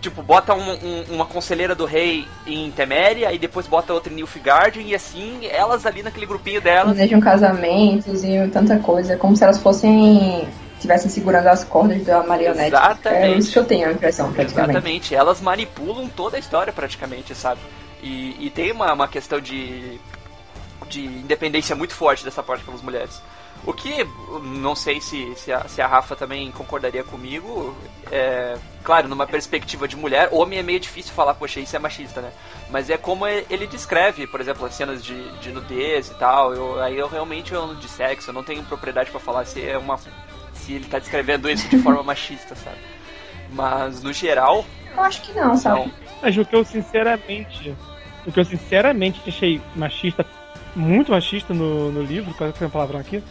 Tipo, bota um, um, uma conselheira do rei em Teméria e depois bota outra em Nilfgaard e assim, elas ali naquele grupinho delas. Desejam casamentos e tanta coisa, como se elas fossem estivessem segurando as cordas da marionete. Exatamente. É isso que eu tenho a impressão, praticamente. Exatamente. Elas manipulam toda a história, praticamente, sabe? E, e tem uma, uma questão de, de independência muito forte dessa parte pelas mulheres. O que não sei se, se, a, se a Rafa também concordaria comigo. É, claro, numa perspectiva de mulher, homem é meio difícil falar, poxa, isso é machista, né? Mas é como ele descreve, por exemplo, as cenas de, de nudez e tal. Eu, aí eu realmente eu de sexo, eu não tenho propriedade para falar se é uma se ele tá descrevendo isso de forma machista, sabe? Mas no geral. Eu acho que não, sabe? Não. Mas o que eu sinceramente. O que eu sinceramente achei machista, muito machista no, no livro, quase que uma palavrão aqui,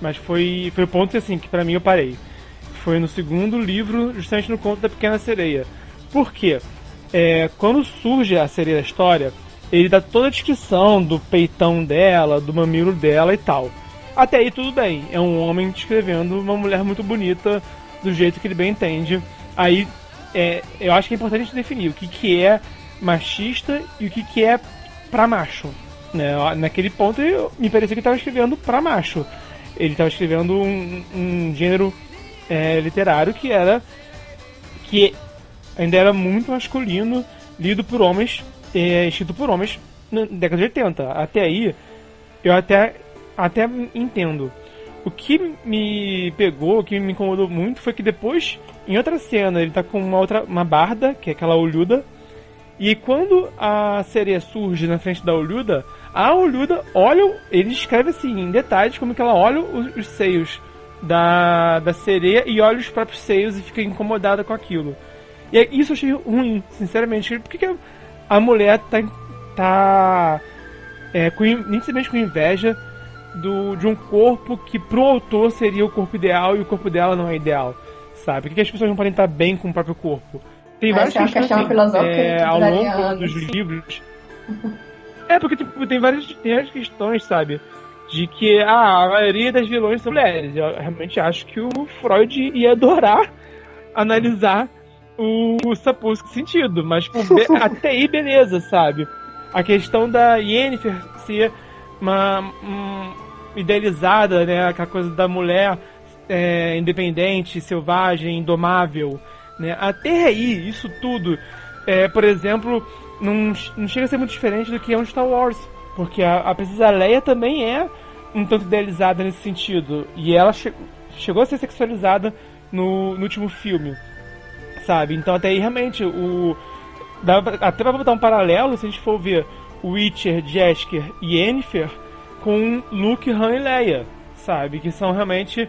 mas foi, foi o ponto assim, que para mim eu parei. Foi no segundo livro, justamente no conto da Pequena Sereia. Por quê? É, quando surge a sereia da história, ele dá toda a descrição do peitão dela, do mamilo dela e tal. Até aí tudo bem. É um homem descrevendo uma mulher muito bonita do jeito que ele bem entende. Aí é, eu acho que é importante a gente definir o que, que é machista e o que, que é pra macho. Né? Naquele ponto eu, me parecia que ele estava escrevendo pra macho. Ele estava escrevendo um, um gênero é, literário que era. que ainda era muito masculino, lido por homens, é, escrito por homens na década de 80. Até aí, eu até até entendo. O que me pegou, o que me incomodou muito foi que depois, em outra cena, ele tá com uma outra uma barda, que é aquela olhuda, e quando a sereia surge na frente da olhuda, a olhuda olha, ele escreve assim, em detalhes, como que ela olha os, os seios da, da sereia e olha os próprios seios e fica incomodada com aquilo. E isso eu achei ruim, sinceramente. Por que, que a mulher tá, tá é, com, nitidamente com inveja do, de um corpo que pro autor seria o corpo ideal e o corpo dela não é ideal, sabe? Por que as pessoas não podem estar bem com o próprio corpo? Tem várias é questões assim, é, ao longo dos livros. É, porque tipo, tem, várias, tem várias questões, sabe? De que ah, a maioria das vilões são mulheres. Eu realmente acho que o Freud ia adorar analisar o, o Sapolsky sentido. Mas tipo, até aí, beleza, sabe? A questão da Yennefer ser uma, um, idealizada, né? Aquela coisa da mulher é, independente, selvagem, indomável. Né? Até aí, isso tudo, é, por exemplo, não, não chega a ser muito diferente do que é um Star Wars. Porque a, a Princesa Leia também é um tanto idealizada nesse sentido. E ela che chegou a ser sexualizada no, no, último filme. Sabe? Então até aí realmente o. Dá, até pra botar um paralelo, se a gente for ver Witcher, Jasker e Yennefer com Luke, Han e Leia, sabe? Que são realmente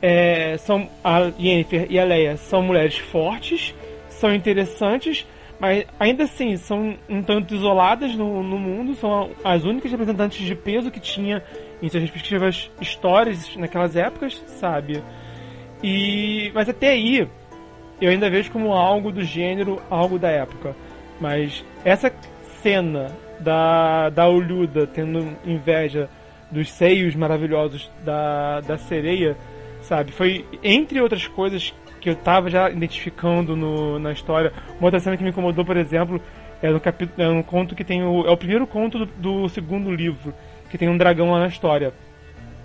é, são a Yennefer e a Leia são mulheres fortes, são interessantes, mas ainda assim são um tanto isoladas no, no mundo, são as únicas representantes de peso que tinha em suas respectivas histórias naquelas épocas, sabe? E mas até aí eu ainda vejo como algo do gênero, algo da época. Mas essa cena da, da Olhuda tendo inveja dos seios maravilhosos da, da sereia, sabe? Foi, entre outras coisas que eu tava já identificando no, na história. Uma outra cena que me incomodou, por exemplo, é no, capítulo, é um conto que tem o. É o primeiro conto do, do, segundo livro, que tem um dragão lá na história.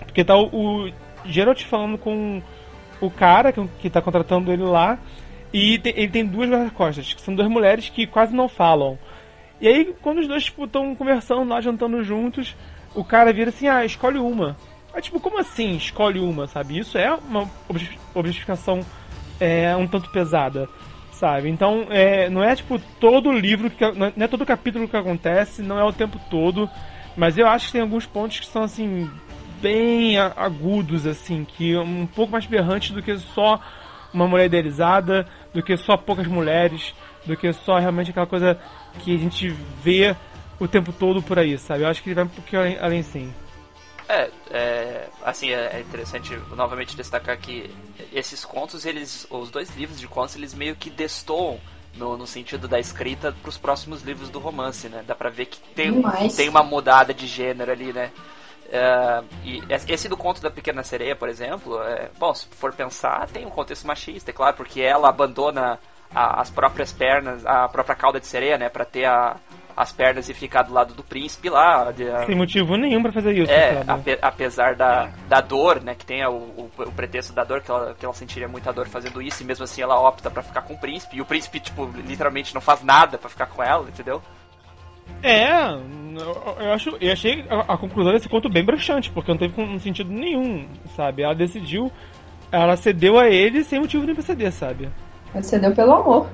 Porque tá o, o Geralt falando com o cara que, que tá contratando ele lá. E ele tem duas guarda-costas, que são duas mulheres que quase não falam. E aí, quando os dois estão tipo, conversando lá, jantando juntos, o cara vira assim, ah, escolhe uma. É tipo, como assim escolhe uma, sabe? Isso é uma objetificação é, um tanto pesada, sabe? Então, é, não é tipo todo livro, que, não é todo capítulo que acontece, não é o tempo todo, mas eu acho que tem alguns pontos que são assim, bem agudos, assim, que um pouco mais berrantes do que só uma mulher idealizada, do que só poucas mulheres, do que só realmente aquela coisa que a gente vê o tempo todo por aí, sabe? Eu acho que ele vai um pouquinho além, além sim. É, é, assim, é, é interessante novamente destacar que esses contos, eles, os dois livros de contos, eles meio que destoam no, no sentido da escrita para os próximos livros do romance, né? Dá pra ver que tem, tem uma mudada de gênero ali, né? Uh, e esse do conto da Pequena Sereia, por exemplo, é, bom, se for pensar, tem um contexto machista, é claro, porque ela abandona a, as próprias pernas, a própria cauda de sereia, né, para ter a, as pernas e ficar do lado do príncipe lá. De, Sem motivo nenhum para fazer isso. É, ape, apesar da, da dor, né, que tem o, o, o, pretexto da dor, que ela, que ela sentiria muita dor fazendo isso, e mesmo assim ela opta para ficar com o príncipe, e o príncipe, tipo, literalmente não faz nada para ficar com ela, entendeu? É, eu, acho, eu achei a, a, conclusão desse conto bem broxante, porque não teve um sentido nenhum, sabe? Ela decidiu, ela cedeu a ele sem motivo nenhum pra ceder, sabe? Ela cedeu pelo amor.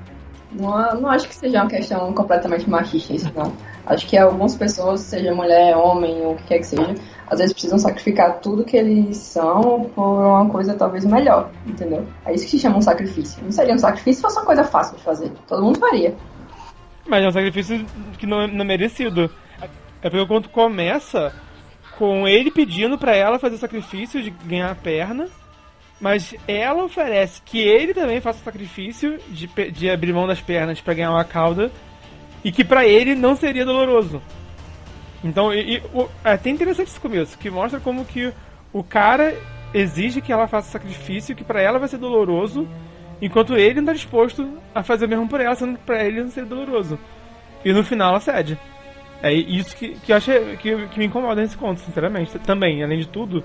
Não, não acho que seja uma questão completamente machista isso, não. Acho que algumas pessoas, seja mulher, homem, ou o que quer que seja, às vezes precisam sacrificar tudo que eles são por uma coisa talvez melhor, entendeu? É isso que se chama um sacrifício. Não seria um sacrifício se fosse uma coisa fácil de fazer. Todo mundo faria. Mas é um sacrifício que não, não é merecido. É porque quando começa com ele pedindo para ela fazer o sacrifício de ganhar a perna, mas ela oferece que ele também faça o sacrifício de, de abrir mão das pernas para ganhar uma cauda e que para ele não seria doloroso. Então, e, e, o, é até interessante esse começo, que mostra como que o cara exige que ela faça o sacrifício que para ela vai ser doloroso Enquanto ele não tá disposto a fazer o mesmo por ela, sendo que pra ele não seria doloroso. E no final ela cede. É isso que, que eu acho que, que me incomoda nesse conto, sinceramente. Também, além de tudo,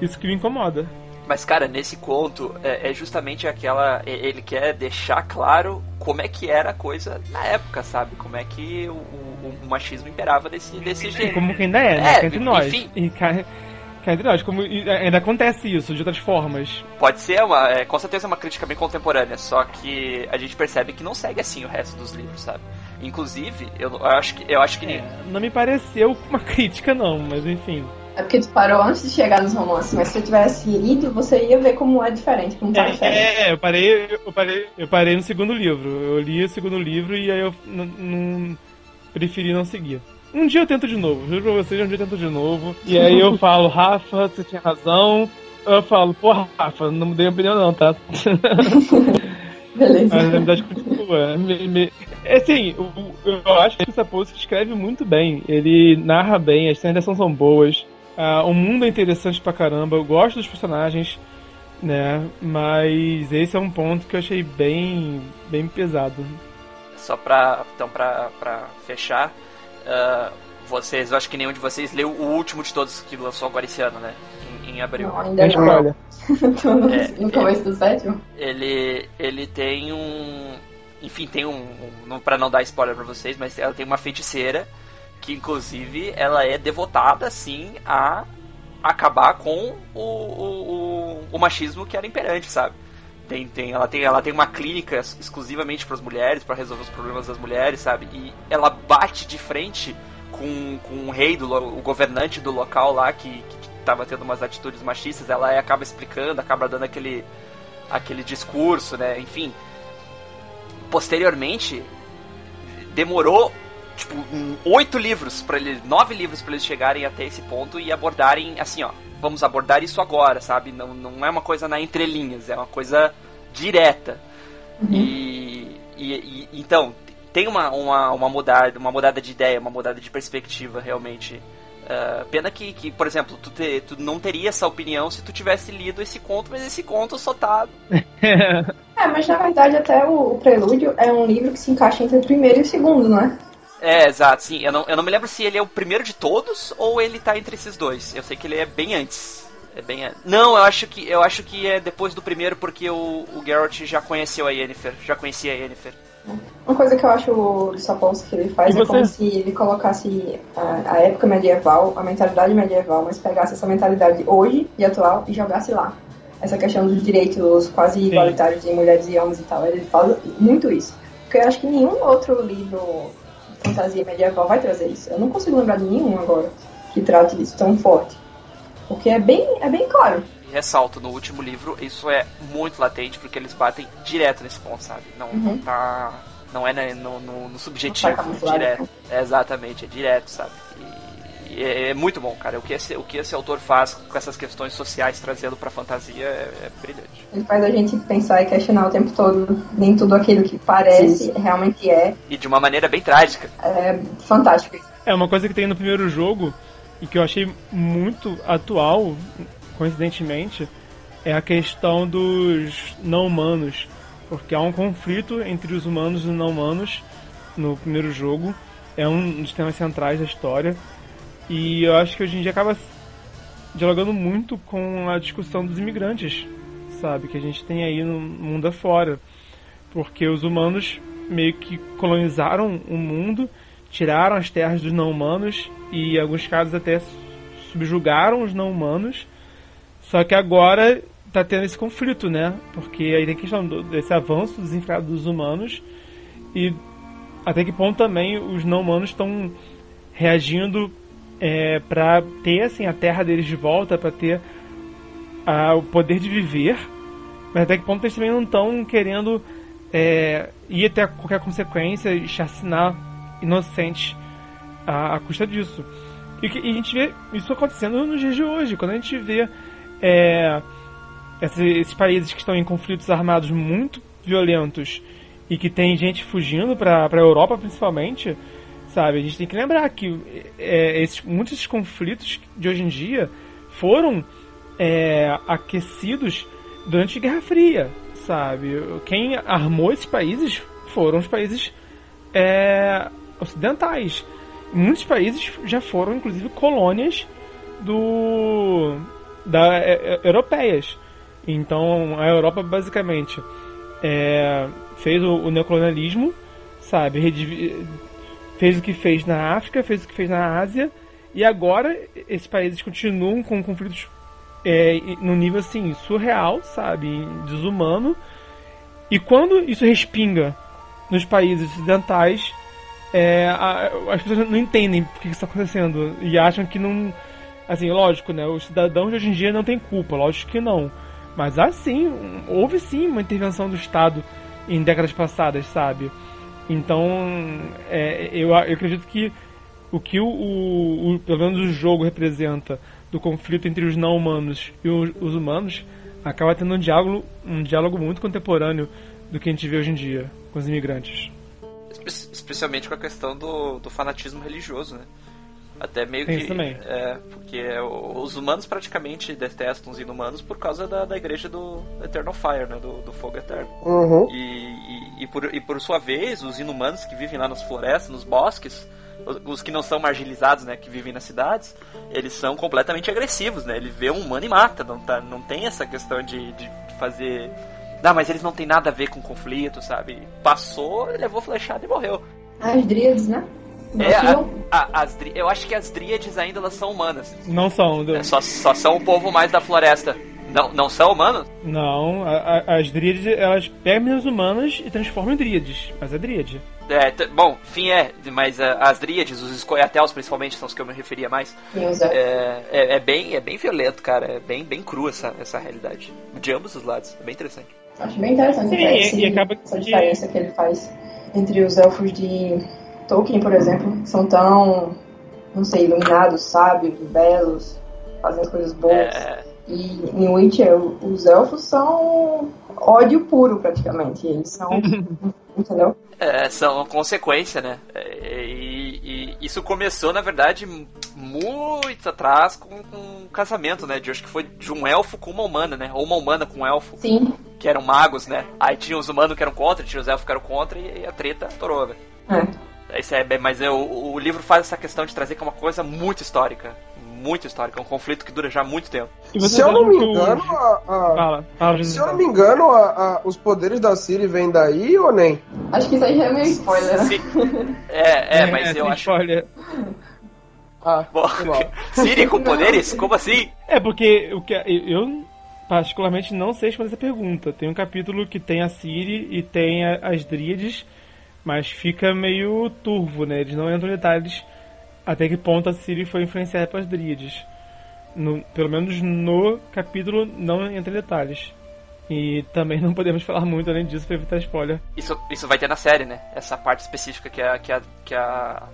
isso que me incomoda. Mas, cara, nesse conto é, é, justamente aquela. Ele quer deixar claro como é que era a coisa na época, sabe? Como é que o, o, o machismo imperava desse, desse jeito. Como que ainda é, né? É, entre nós. Enfim. E, cá entre nós, como ainda acontece isso de outras formas. Pode ser uma, é, com certeza uma crítica bem contemporânea, só que a gente percebe que não segue assim o resto dos livros, sabe? Inclusive, eu, eu acho que eu acho que é, não me pareceu uma crítica não, mas enfim. É porque tu parou antes de chegar nos romances, mas se você tivesse lido, você ia ver como é diferente, como tá é, diferente. É, eu parei, eu parei, eu parei no segundo livro. Eu li o segundo livro e aí eu não preferi não seguir. Um dia eu tento de novo, juro pra vocês, um dia eu tento de novo. E aí eu falo, Rafa, você tinha razão. Eu falo, porra, Rafa, não mudei a opinião não, tá? Beleza. Mas na verdade continua. Me, me... É assim, eu, eu acho que o Sapolsky escreve muito bem. Ele narra bem, as cenas são boas. Uh, o mundo é interessante pra caramba. Eu gosto dos personagens, né? Mas esse é um ponto que eu achei bem, bem pesado. Só pra, então, pra, pra fechar, Uh, vocês, eu acho que nenhum de vocês leu o último de todos que lançou agora esse ano, né? Em, em abril. Não, ainda não. no, é, no começo do sétimo. Ele, ele tem um. Enfim, tem um. um para não dar spoiler pra vocês, mas ela tem uma feiticeira que, inclusive, ela é devotada, assim, a acabar com o, o, o, o machismo que era imperante, sabe? Tem, tem, ela, tem, ela tem uma clínica exclusivamente para as mulheres, para resolver os problemas das mulheres, sabe? E ela bate de frente com, com o rei, do, o governante do local lá, que, que tava tendo umas atitudes machistas. Ela acaba explicando, acaba dando aquele, aquele discurso, né? Enfim. Posteriormente, demorou tipo oito livros para eles, nove livros para eles chegarem até esse ponto e abordarem assim, ó, vamos abordar isso agora, sabe? Não, não é uma coisa na entrelinhas, é uma coisa direta. Uhum. E, e, e, então tem uma, uma, uma mudada, uma mudada de ideia, uma mudada de perspectiva realmente. Uh, pena que, que, por exemplo, tu, te, tu não teria essa opinião se tu tivesse lido esse conto, mas esse conto só tá. é, mas na verdade até o, o Prelúdio é um livro que se encaixa entre o primeiro e o segundo, não é? É, exato, sim. Eu não, eu não me lembro se ele é o primeiro de todos ou ele tá entre esses dois. Eu sei que ele é bem antes. É bem antes. Não, eu acho que eu acho que é depois do primeiro porque o, o Geralt já conheceu a Yennefer, já conhecia a Yennefer. Uma coisa que eu acho o Sapolsky que ele faz E é você? como se ele colocasse a, a época medieval, a mentalidade medieval, mas pegasse essa mentalidade hoje e atual e jogasse lá. Essa questão dos direitos quase igualitários de mulheres e homens e tal. Ele fala muito isso. Porque eu acho que nenhum outro livro fantasia medieval vai trazer isso. Eu não consigo lembrar de nenhum agora que trate disso tão forte. Porque é bem, é bem claro. E ressalto, no último livro, isso é muito latente, porque eles batem direto nesse ponto, sabe? Não, não Uhum. tá. Não é né, no, no, no subjetivo, Não tá é direto. né? É, exatamente, é direto, sabe? E é, é muito bom, cara. O que, esse, o que esse autor faz com essas questões sociais trazendo pra fantasia é, é brilhante. Ele faz a gente pensar e questionar o tempo todo. Nem tudo aquilo que parece realmente é. E de uma maneira bem trágica. É fantástico. É uma coisa que tem no primeiro jogo e que eu achei muito atual, coincidentemente, é a questão dos não humanos. Porque há um conflito entre os humanos e os não humanos no primeiro jogo. É um dos temas centrais da história. E eu acho que hoje em dia acaba dialogando muito com a discussão dos imigrantes, sabe? Que a gente tem aí no mundo afora. Porque os humanos meio que colonizaram o mundo, tiraram as terras dos não-humanos e, em alguns casos, até subjugaram os não-humanos. Só que agora tá tendo esse conflito, né? Porque aí tem a questão desse avanço desenfreado dos humanos e até que ponto também os não-humanos estão reagindo é, para ter assim a terra deles de volta, para ter ah, o poder de viver, mas até que ponto eles também não estão querendo é, ir até qualquer consequência e chacinar inocentes à, à custa disso. E, e a gente vê isso acontecendo nos dias de hoje, quando a gente vê é, esses, esses países que estão em conflitos armados muito violentos e que tem gente fugindo para a Europa principalmente, sabe? A gente tem que lembrar que é, esses, muitos desses conflitos de hoje em dia foram é, aquecidos durante a Guerra Fria, sabe? Quem armou esses países foram os países é, ocidentais. Muitos países já foram, inclusive, colônias do da é, é, europeias. Então, a Europa basicamente é, fez o, o neocolonialismo, sabe? Fez o que fez na África, fez o que fez na Ásia, e agora esses países continuam com conflitos é, no nível assim surreal, sabe, desumano. E quando isso respinga nos países ocidentais, é, a- as pessoas não entendem por que está acontecendo e acham que não, assim, lógico, né? Os cidadãos de hoje em dia não têm culpa, lógico que não. Mas há sim, um- houve sim uma intervenção do Estado em décadas passadas, sabe? Então, é, eu, eu acredito que o que o, o, o- pelo menos o jogo representa do conflito entre os não humanos e os, os humanos acaba tendo um diálogo, um diálogo muito contemporâneo do que a gente vê hoje em dia com os imigrantes. Espe- Especialmente com a questão do, do fanatismo religioso, né? Até meio Tem que. também. É, porque os humanos praticamente detestam os inumanos por causa da, da igreja do Eternal Fire, né? Do, do fogo eterno. Uhum. E, e, e por, e por sua vez, os inumanos que vivem lá nas florestas, nos bosques, os, que não são marginalizados, né, que vivem nas cidades, eles são completamente agressivos, né? Ele vê um humano e mata, não, tá, não tem essa questão de, de fazer. Não, mas eles não têm nada a ver com conflito, sabe? Passou, levou flechada e morreu. As dríades, né? É, a, a- as, eu acho que as dríades ainda elas são humanas. Não são. do- É, só, só são o povo mais da floresta. Não, não são humanos? Não, a- a- as dríades elas pegam as humanas e transformam em dríades, mas é dríade. É, t- bom, enfim, é, mas ah, as dríades, os escoiatéus principalmente, são os que eu me referia mais. Elfos. É, é, é bem, é bem violento, cara. É bem, bem cru essa, essa realidade. De ambos os lados. É bem interessante. Acho bem interessante Sim, e- esse- e acaba essa que- diferença que ele faz entre os elfos de Tolkien, por exemplo, são tão, não sei, iluminados, sábios, belos, fazem as coisas boas. É, E em Witcher, os elfos são ódio puro, praticamente. Eles são. entendeu? é, são consequência, né? É, E, e isso começou, na verdade, muito atrás com, com um casamento, né? De, acho que foi de um elfo com uma humana, né? Ou uma humana com um elfo, Sim. que eram magos, né? Aí tinha os humanos que eram contra, tinha os elfos que eram contra, e, e a treta torou, né? É. Isso é, bem- mas é, o, o livro faz essa questão de trazer que é uma coisa muito histórica. muito histórico, é um conflito que dura já muito tempo. Se eu não me engano, a, a... Fala, fala, se eu não me engano, a, os poderes da Siri vêm daí ou nem? Acho que isso aí já é meio spoiler. Sim. É, é, mas é, eu acho. Spoiler. Ah, Bom, Siri com poderes? Como assim? É, porque o que eu particularmente não sei responder essa pergunta. Tem um capítulo que tem a Siri e tem a, as Dríades, mas fica meio turvo, né? Eles não entram em detalhes até que ponto a Siri foi influenciada pelas Dríades. No, pelo menos no capítulo não entra em detalhes. E também não podemos falar muito além disso para evitar spoiler. Isso, isso vai ter na série, né? Essa parte específica que a, que a, que a,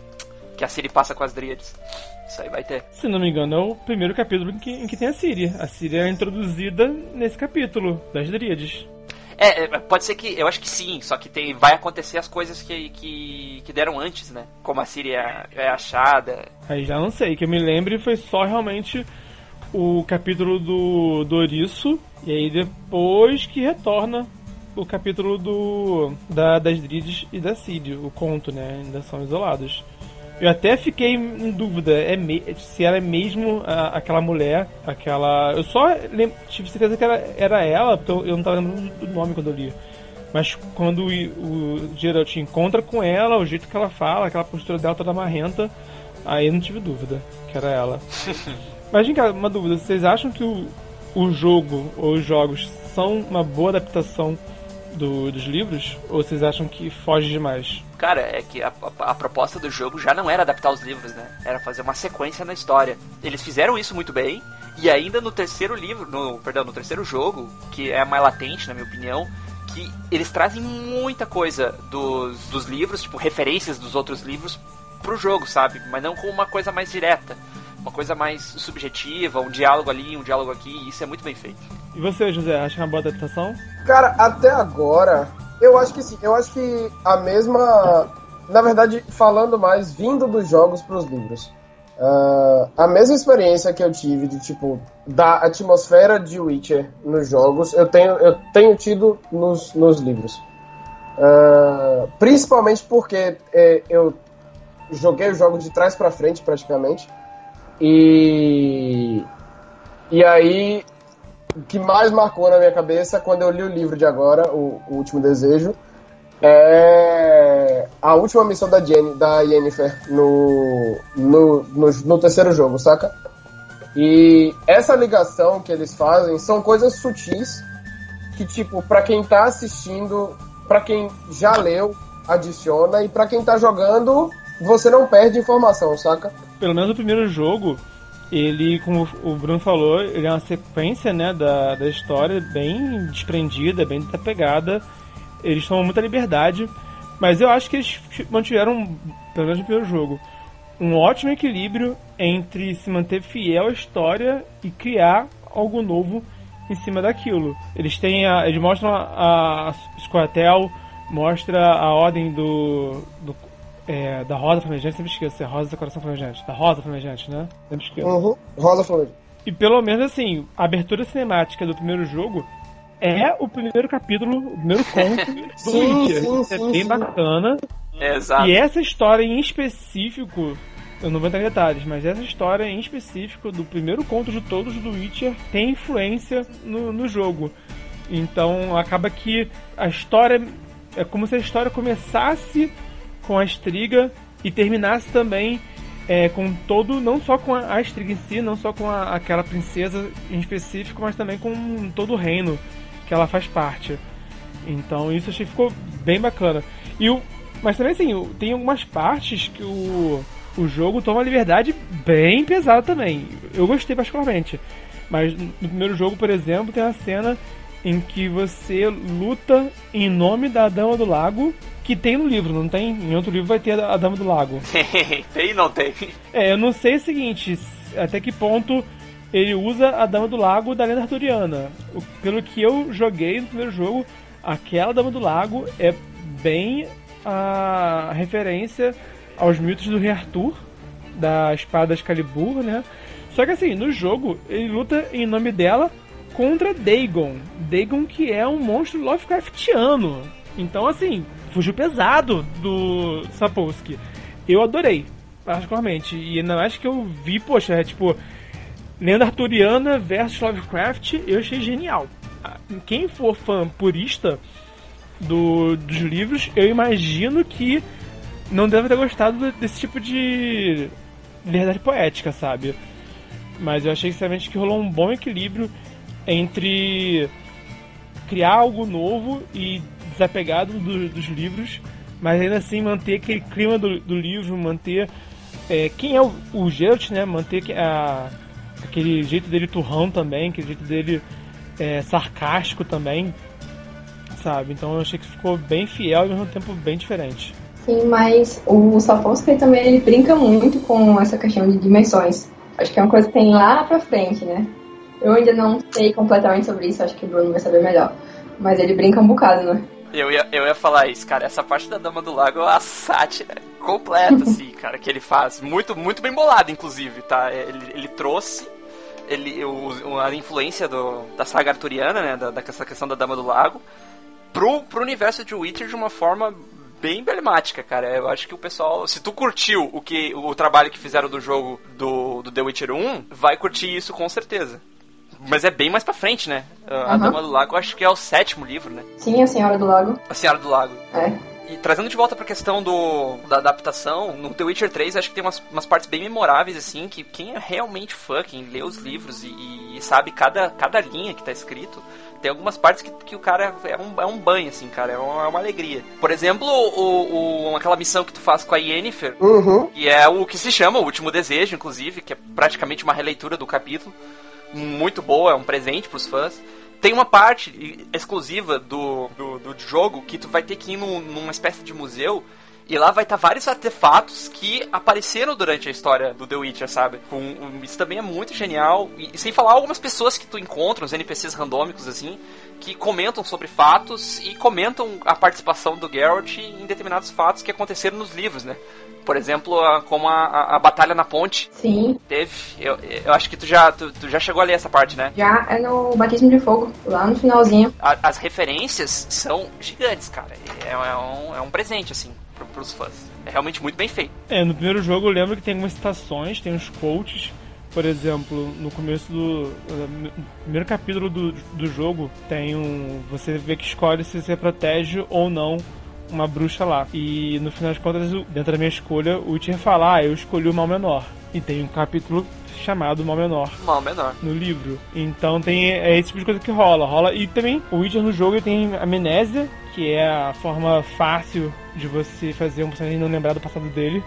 que a Siri passa com as Dríades. Isso aí vai ter. Se não me engano, é o primeiro capítulo em que, em que tem a Siri. A Siri é introduzida nesse capítulo das Dríades. É, é, pode ser que. Eu acho que sim, só que tem, vai acontecer as coisas que, que, que deram antes, né? Como a Siri é, é achada. Aí já não sei, que eu me lembre foi só realmente o capítulo do, do Ouriço, e aí depois que retorna o capítulo do da, das Drides e da Cid, o conto, né? Ainda são isolados. Eu até fiquei em dúvida é me, se ela é mesmo a, aquela mulher, aquela. Eu só tive certeza que era, era ela, porque eu, eu não tava lembrando do nome quando eu li. Mas quando o, o Geralt encontra com ela, o jeito que ela fala, aquela postura dela toda marrenta, aí eu não tive dúvida que era ela. Mas, vem cá, uma dúvida: vocês acham que o, o jogo ou os jogos são uma boa adaptação do, dos livros? Ou vocês acham que foge demais? Cara, é que a, a, a, proposta do jogo já não era adaptar os livros, né? Era fazer uma sequência na história. Eles fizeram isso muito bem, e ainda no terceiro livro, no, perdão, no terceiro jogo, que é mais latente, na minha opinião, que eles trazem muita coisa dos, dos livros, tipo, referências dos outros livros pro jogo, sabe? Mas não com uma coisa mais direta. Uma coisa mais subjetiva, um diálogo ali, um diálogo aqui, e isso é muito bem feito. E você, José, acha uma boa adaptação? Cara, até agora, eu acho que sim. Eu acho que a mesma. Na verdade, falando mais, vindo dos jogos para os livros. Uh, a mesma experiência que eu tive de tipo da atmosfera de Witcher nos jogos eu tenho, eu tenho tido nos, nos livros uh, principalmente porque é, eu joguei os jogos de trás para frente praticamente e e aí o que mais marcou na minha cabeça quando eu li o livro de agora, o, o Último Desejo, é a última missão da, Jenny, da Yennefer no, no, no, no, terceiro jogo, saca? E essa ligação que eles fazem são coisas sutis que, tipo, para quem tá assistindo, para quem já leu, adiciona, e para quem tá jogando, você não perde informação, saca? Pelo menos o primeiro jogo, ele, como o Bruno falou, ele é uma sequência né, da, da história bem desprendida, bem desapegada. Eles tomam muita liberdade, mas eu acho que eles mantiveram, pelo menos no primeiro jogo, um ótimo equilíbrio entre se manter fiel à história e criar algo novo em cima daquilo. Eles têm a, eles mostram a, a Squatel, mostra a ordem do, do é, da Rosa Flamejante, sempre esqueço, é Rosa do Coração Flamejante. Da Rosa Flamejante, né? Sempre esqueço. Uhum. Rosa Flamejante. E pelo menos assim, a abertura cinemática do primeiro jogo é o primeiro capítulo, o primeiro conto do sim, Witcher. Sim, é sim, bem sim. bacana. É, exato. E essa história em específico, eu não vou entrar em detalhes, mas essa história em específico do primeiro conto de todos do Witcher tem influência no, no jogo. Então acaba que a história é como se a história começasse com a Estriga e terminasse também é, com todo, não só com a, Estriga em si, não só com a, aquela princesa em específico, mas também com todo o reino que ela faz parte. Então isso achei ficou bem bacana. E o, mas também assim, tem algumas partes que o, o jogo toma liberdade bem pesada também. Eu gostei particularmente. Mas no primeiro jogo, por exemplo, tem uma cena em que você luta em nome da Dama do Lago que tem no livro, não tem? Em outro livro vai ter a Dama do Lago. tem não tem? É, eu não sei o seguinte, até que ponto ele usa a Dama do Lago da lenda arturiana. Pelo que eu joguei no primeiro jogo, aquela Dama do Lago é bem a referência aos mitos do rei Arthur, da espada Excalibur, né? Só que assim, no jogo, ele luta em nome dela contra Dagon. Dagon que é um monstro Lovecraftiano. Então, assim, fugiu pesado do Sapolsky. Eu adorei, particularmente. E ainda mais que eu vi, poxa, é tipo, Lenda Arturiana versus Lovecraft, eu achei genial. Quem for fã purista do, dos livros, eu imagino que não deve ter gostado desse tipo de verdade poética, sabe? Mas eu achei sinceramente que rolou um bom equilíbrio entre criar algo novo e desapegado do, dos livros, mas ainda assim manter aquele clima do, do livro, manter é, quem é o, o Geralt, né? Manter a, aquele jeito dele turrão também, aquele jeito dele é, sarcástico também, sabe? Então eu achei que ficou bem fiel e ao mesmo tempo bem diferente. Sim, mas o Sapolsky também ele brinca muito com essa questão de dimensões. Acho que é uma coisa que tem lá pra frente, né? Eu ainda não sei completamente sobre isso, acho que o Bruno vai saber melhor. Mas ele brinca um bocado, né? Eu ia, eu ia falar isso, cara. Essa parte da Dama do Lago é a sátira completa, assim, cara, que ele faz. Muito, muito bem bolado, inclusive, tá? Ele, ele trouxe ele, o, a influência do, da saga arturiana, né? Da, dessa questão da Dama do Lago, pro, pro universo de Witcher de uma forma bem emblemática, cara. Eu acho que o pessoal, se tu curtiu o que o trabalho que fizeram do jogo do, do The Witcher 1, vai curtir isso com certeza. Mas é bem mais pra frente, né? A uhum. Dama do Lago, acho que é o sétimo livro, né? Sim, A Senhora do Lago. A Senhora do Lago. É. E trazendo de volta pra questão do, da adaptação, no The Witcher 3 acho que tem umas, umas partes bem memoráveis, assim, que quem é realmente fã, quem lê os livros e, e sabe cada, cada linha que tá escrito, tem algumas partes que, que o cara é um, é um banho, assim, cara, é uma, é uma alegria. Por exemplo, o, o, aquela missão que tu faz com a Yennefer, uhum. que é o que se chama O Último Desejo, inclusive, que é praticamente uma releitura do capítulo muito boa, é um presente pros fãs. Tem uma parte exclusiva do, do, do jogo que tu vai ter que ir num, numa espécie de museu e lá vai estar tá vários artefatos que apareceram durante a história do The Witcher, sabe? Com, isso também é muito genial. E, sem falar algumas pessoas que tu encontra, NPCs randômicos, assim, que comentam sobre fatos e comentam a participação do Geralt em determinados fatos que aconteceram nos livros, né? Por exemplo, a, como a, a, a, batalha na ponte. Sim. Teve. Eu, eu acho que tu já, tu, tu, já chegou a ler essa parte, né? Já é no Batismo de Fogo, lá no finalzinho. A, as referências são gigantes, cara. É, é, um, é um presente, assim, pro, pros fãs. É realmente muito bem feito. É, no primeiro jogo eu lembro que tem algumas citações, tem uns quotes. Por exemplo, no começo do. No primeiro capítulo do, do jogo, tem um. Você vê que escolhe se você protege ou não uma bruxa lá. E no final das contas, dentro da minha escolha, o Witcher fala: Ah, eu escolhi o mal menor. E tem um capítulo chamado Mal Menor. Mal Menor. No livro. Então tem é esse tipo de coisa que rola. Rola. E também o Witcher no jogo tem amnésia, que é a forma fácil de você fazer um personagem não lembrar do passado dele.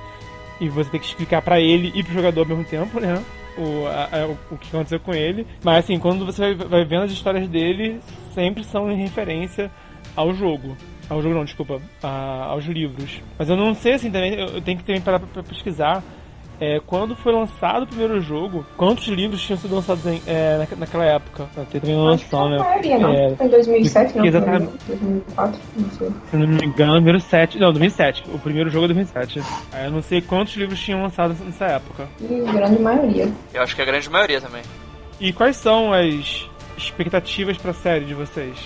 E você tem que explicar para ele e pro jogador ao mesmo tempo, né? O, a, a, o que aconteceu com ele. Mas assim, quando você vai, vai vendo as histórias dele, sempre são em referência ao jogo. Ao jogo não, desculpa, a, aos livros. Mas eu não sei assim também, eu, tenho que também parar pra, pra pesquisar. É, quando foi lançado o primeiro jogo, quantos livros tinham sido lançados em, é, naquela época? Ter também uma noção, né? Maioria, não. É, foi em 2007, não? Exatamente. 2004, não sei. Se não me engano, número 7. Não, 2007. O primeiro jogo é 2007. Eu não sei quantos livros tinham lançado nessa época. E grande maioria. Eu acho que a grande maioria também. E quais são as expectativas pra série de vocês?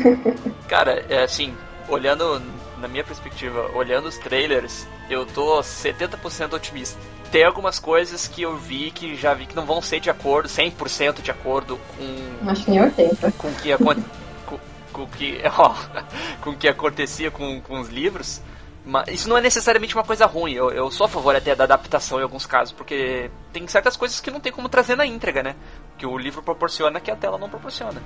Cara, é assim, olhando na minha perspectiva, olhando os trailers, eu tô 70% otimista. Tem algumas coisas que eu vi que já vi que não vão ser de acordo, 100% de acordo com. Acho que nem 80. Com o que, aconte, com, com, que, ó, com que acontecia com, com os livros. Mas isso não é necessariamente uma coisa ruim. Eu, eu sou a favor até da adaptação em alguns casos, porque tem certas coisas que não tem como trazer na íntegra, né? Que o livro proporciona que a tela não proporciona.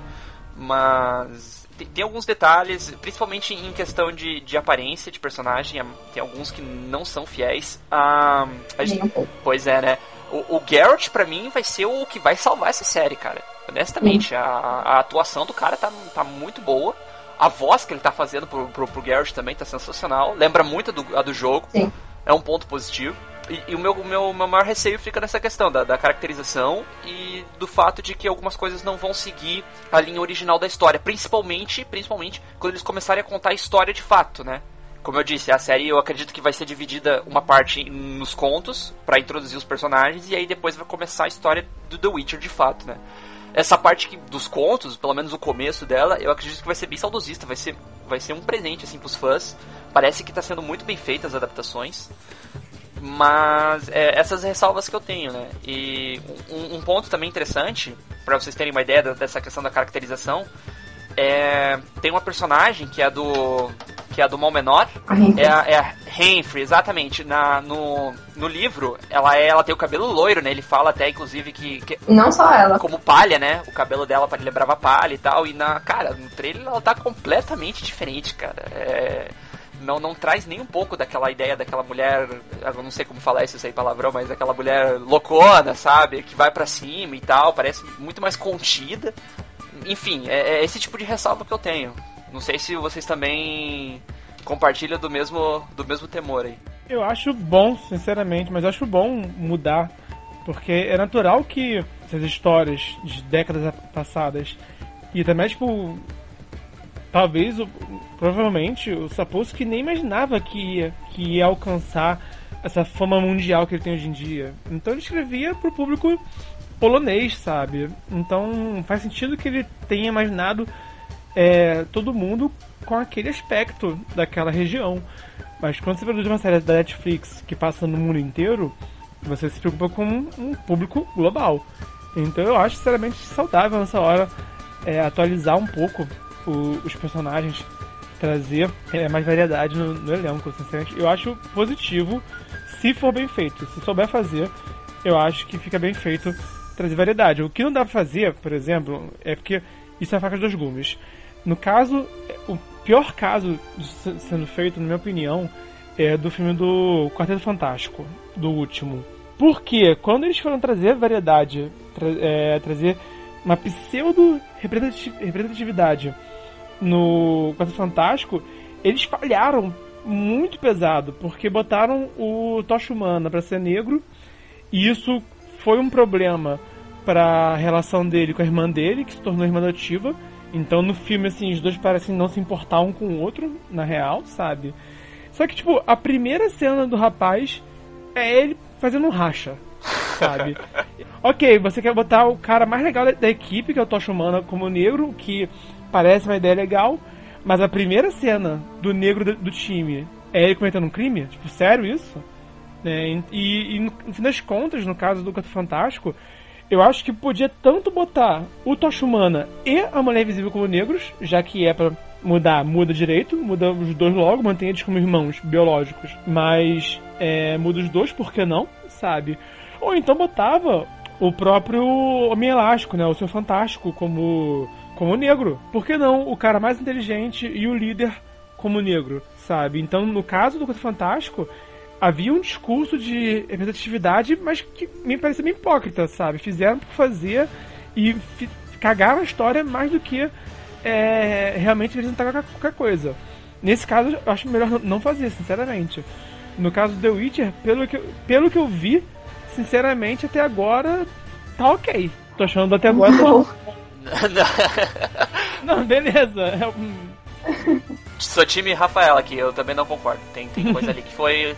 Mas tem, alguns detalhes, principalmente em questão de, de aparência de personagem, tem alguns que não são fiéis. Ah, a gente, pois é, né? O, o Garrett, pra mim, vai ser o que vai salvar essa série, cara. Honestamente, a, a, atuação do cara tá, tá muito boa. A voz que ele tá fazendo pro, pro, pro Garrett também tá sensacional. Lembra muito do, a do jogo. Sim. É um ponto positivo. E, e, o meu, meu, meu maior receio fica nessa questão da, da, caracterização e do fato de que algumas coisas não vão seguir a linha original da história, principalmente, principalmente quando eles começarem a contar a história de fato, né? Como eu disse, a série eu acredito que vai ser dividida uma parte nos contos para introduzir os personagens e aí depois vai começar a história do The Witcher de fato, né? Essa parte que, dos contos, pelo menos o começo dela, eu acredito que vai ser bem saudosista, vai ser, vai ser um presente assim pros fãs. Parece que está sendo muito bem feita as adaptações. Mas é, essas ressalvas que eu tenho, né? E um, um ponto também interessante, para vocês terem uma ideia dessa questão da caracterização, é, tem uma personagem que é do que é do mal menor é a, é a Renfrey, exatamente. Na, no, no livro ela é ela tem o cabelo loiro né? Ele fala até inclusive que, que não só ela. como palha né? O cabelo dela lembrava palha e tal. E na cara no trailer ela tá completamente diferente cara. É, não, não traz nem um pouco daquela ideia daquela mulher, eu não sei como falar isso aí palavrão, mas aquela mulher loucona, sabe? Que vai para cima e tal, parece muito mais contida enfim, é, é esse tipo de ressalva que eu tenho. Não sei se vocês também compartilham do mesmo, do mesmo temor aí. Eu acho bom, sinceramente, mas acho bom mudar. Porque é natural que essas histórias de décadas passadas e também, tipo, talvez, provavelmente, o Sapolsky nem imaginava que ia, que ia alcançar essa fama mundial que ele tem hoje em dia. Então ele escrevia pro público polonês, sabe? Então faz sentido que ele tenha imaginado é, todo mundo com aquele aspecto daquela região. Mas quando você produz uma série da Netflix que passa no mundo inteiro, você se preocupa com um público global. Então eu acho sinceramente saudável nessa hora é, atualizar um pouco o, os personagens, trazer é, mais variedade no, no elenco. Sinceramente, eu acho positivo se for bem feito. Se souber fazer, eu acho que fica bem feito trazer variedade. O que não dá pra fazer, por exemplo, é porque isso é faca de dois gumes. No caso, o pior caso sendo feito, na minha opinião, é do filme do Quarteto Fantástico, do último. Porque quando eles foram trazer variedade, tra é, trazer uma pseudo representatividade no Quarteto Fantástico, eles falharam muito pesado, porque botaram o Tocha Humana para ser negro, e isso foi um problema para a relação dele com a irmã dele, que se tornou irmã adotiva. Então no filme, assim, os dois parecem não se importar um com o outro, na real, sabe? Só que, tipo, a primeira cena do rapaz é ele fazendo um racha, sabe? ok, você quer botar o cara mais legal da, da equipe, que é o Tocha Humana, como negro, que parece uma ideia legal, mas a primeira cena do negro do, time é ele cometendo um crime? Tipo, sério isso? É, e, e, no, no fim das contas, no caso do Gato Fantástico, eu acho que podia tanto botar o Tocha Humana e a Mulher Invisível como negros, já que é para mudar, muda direito, muda os dois logo, mantém eles como irmãos biológicos, mas é, muda os dois, por que não, sabe? Ou então botava o próprio Homem Elástico, né, o Seu Fantástico, como, como negro. Por que não o cara mais inteligente e o líder como negro, sabe? Então, no caso do Quarto Fantástico, havia um discurso de representatividade, mas que me parecia bem hipócrita, sabe? Fizeram por fazer e cagaram a história mais do que é, realmente apresentar qualquer coisa. Nesse caso, eu acho melhor não fazer, sinceramente. No caso do The Witcher, pelo que, pelo que eu vi, sinceramente, até agora tá ok. Tô achando até agora. Não, não beleza. É Sou time Rafael aqui, eu também não concordo. Tem, tem coisa ali que foi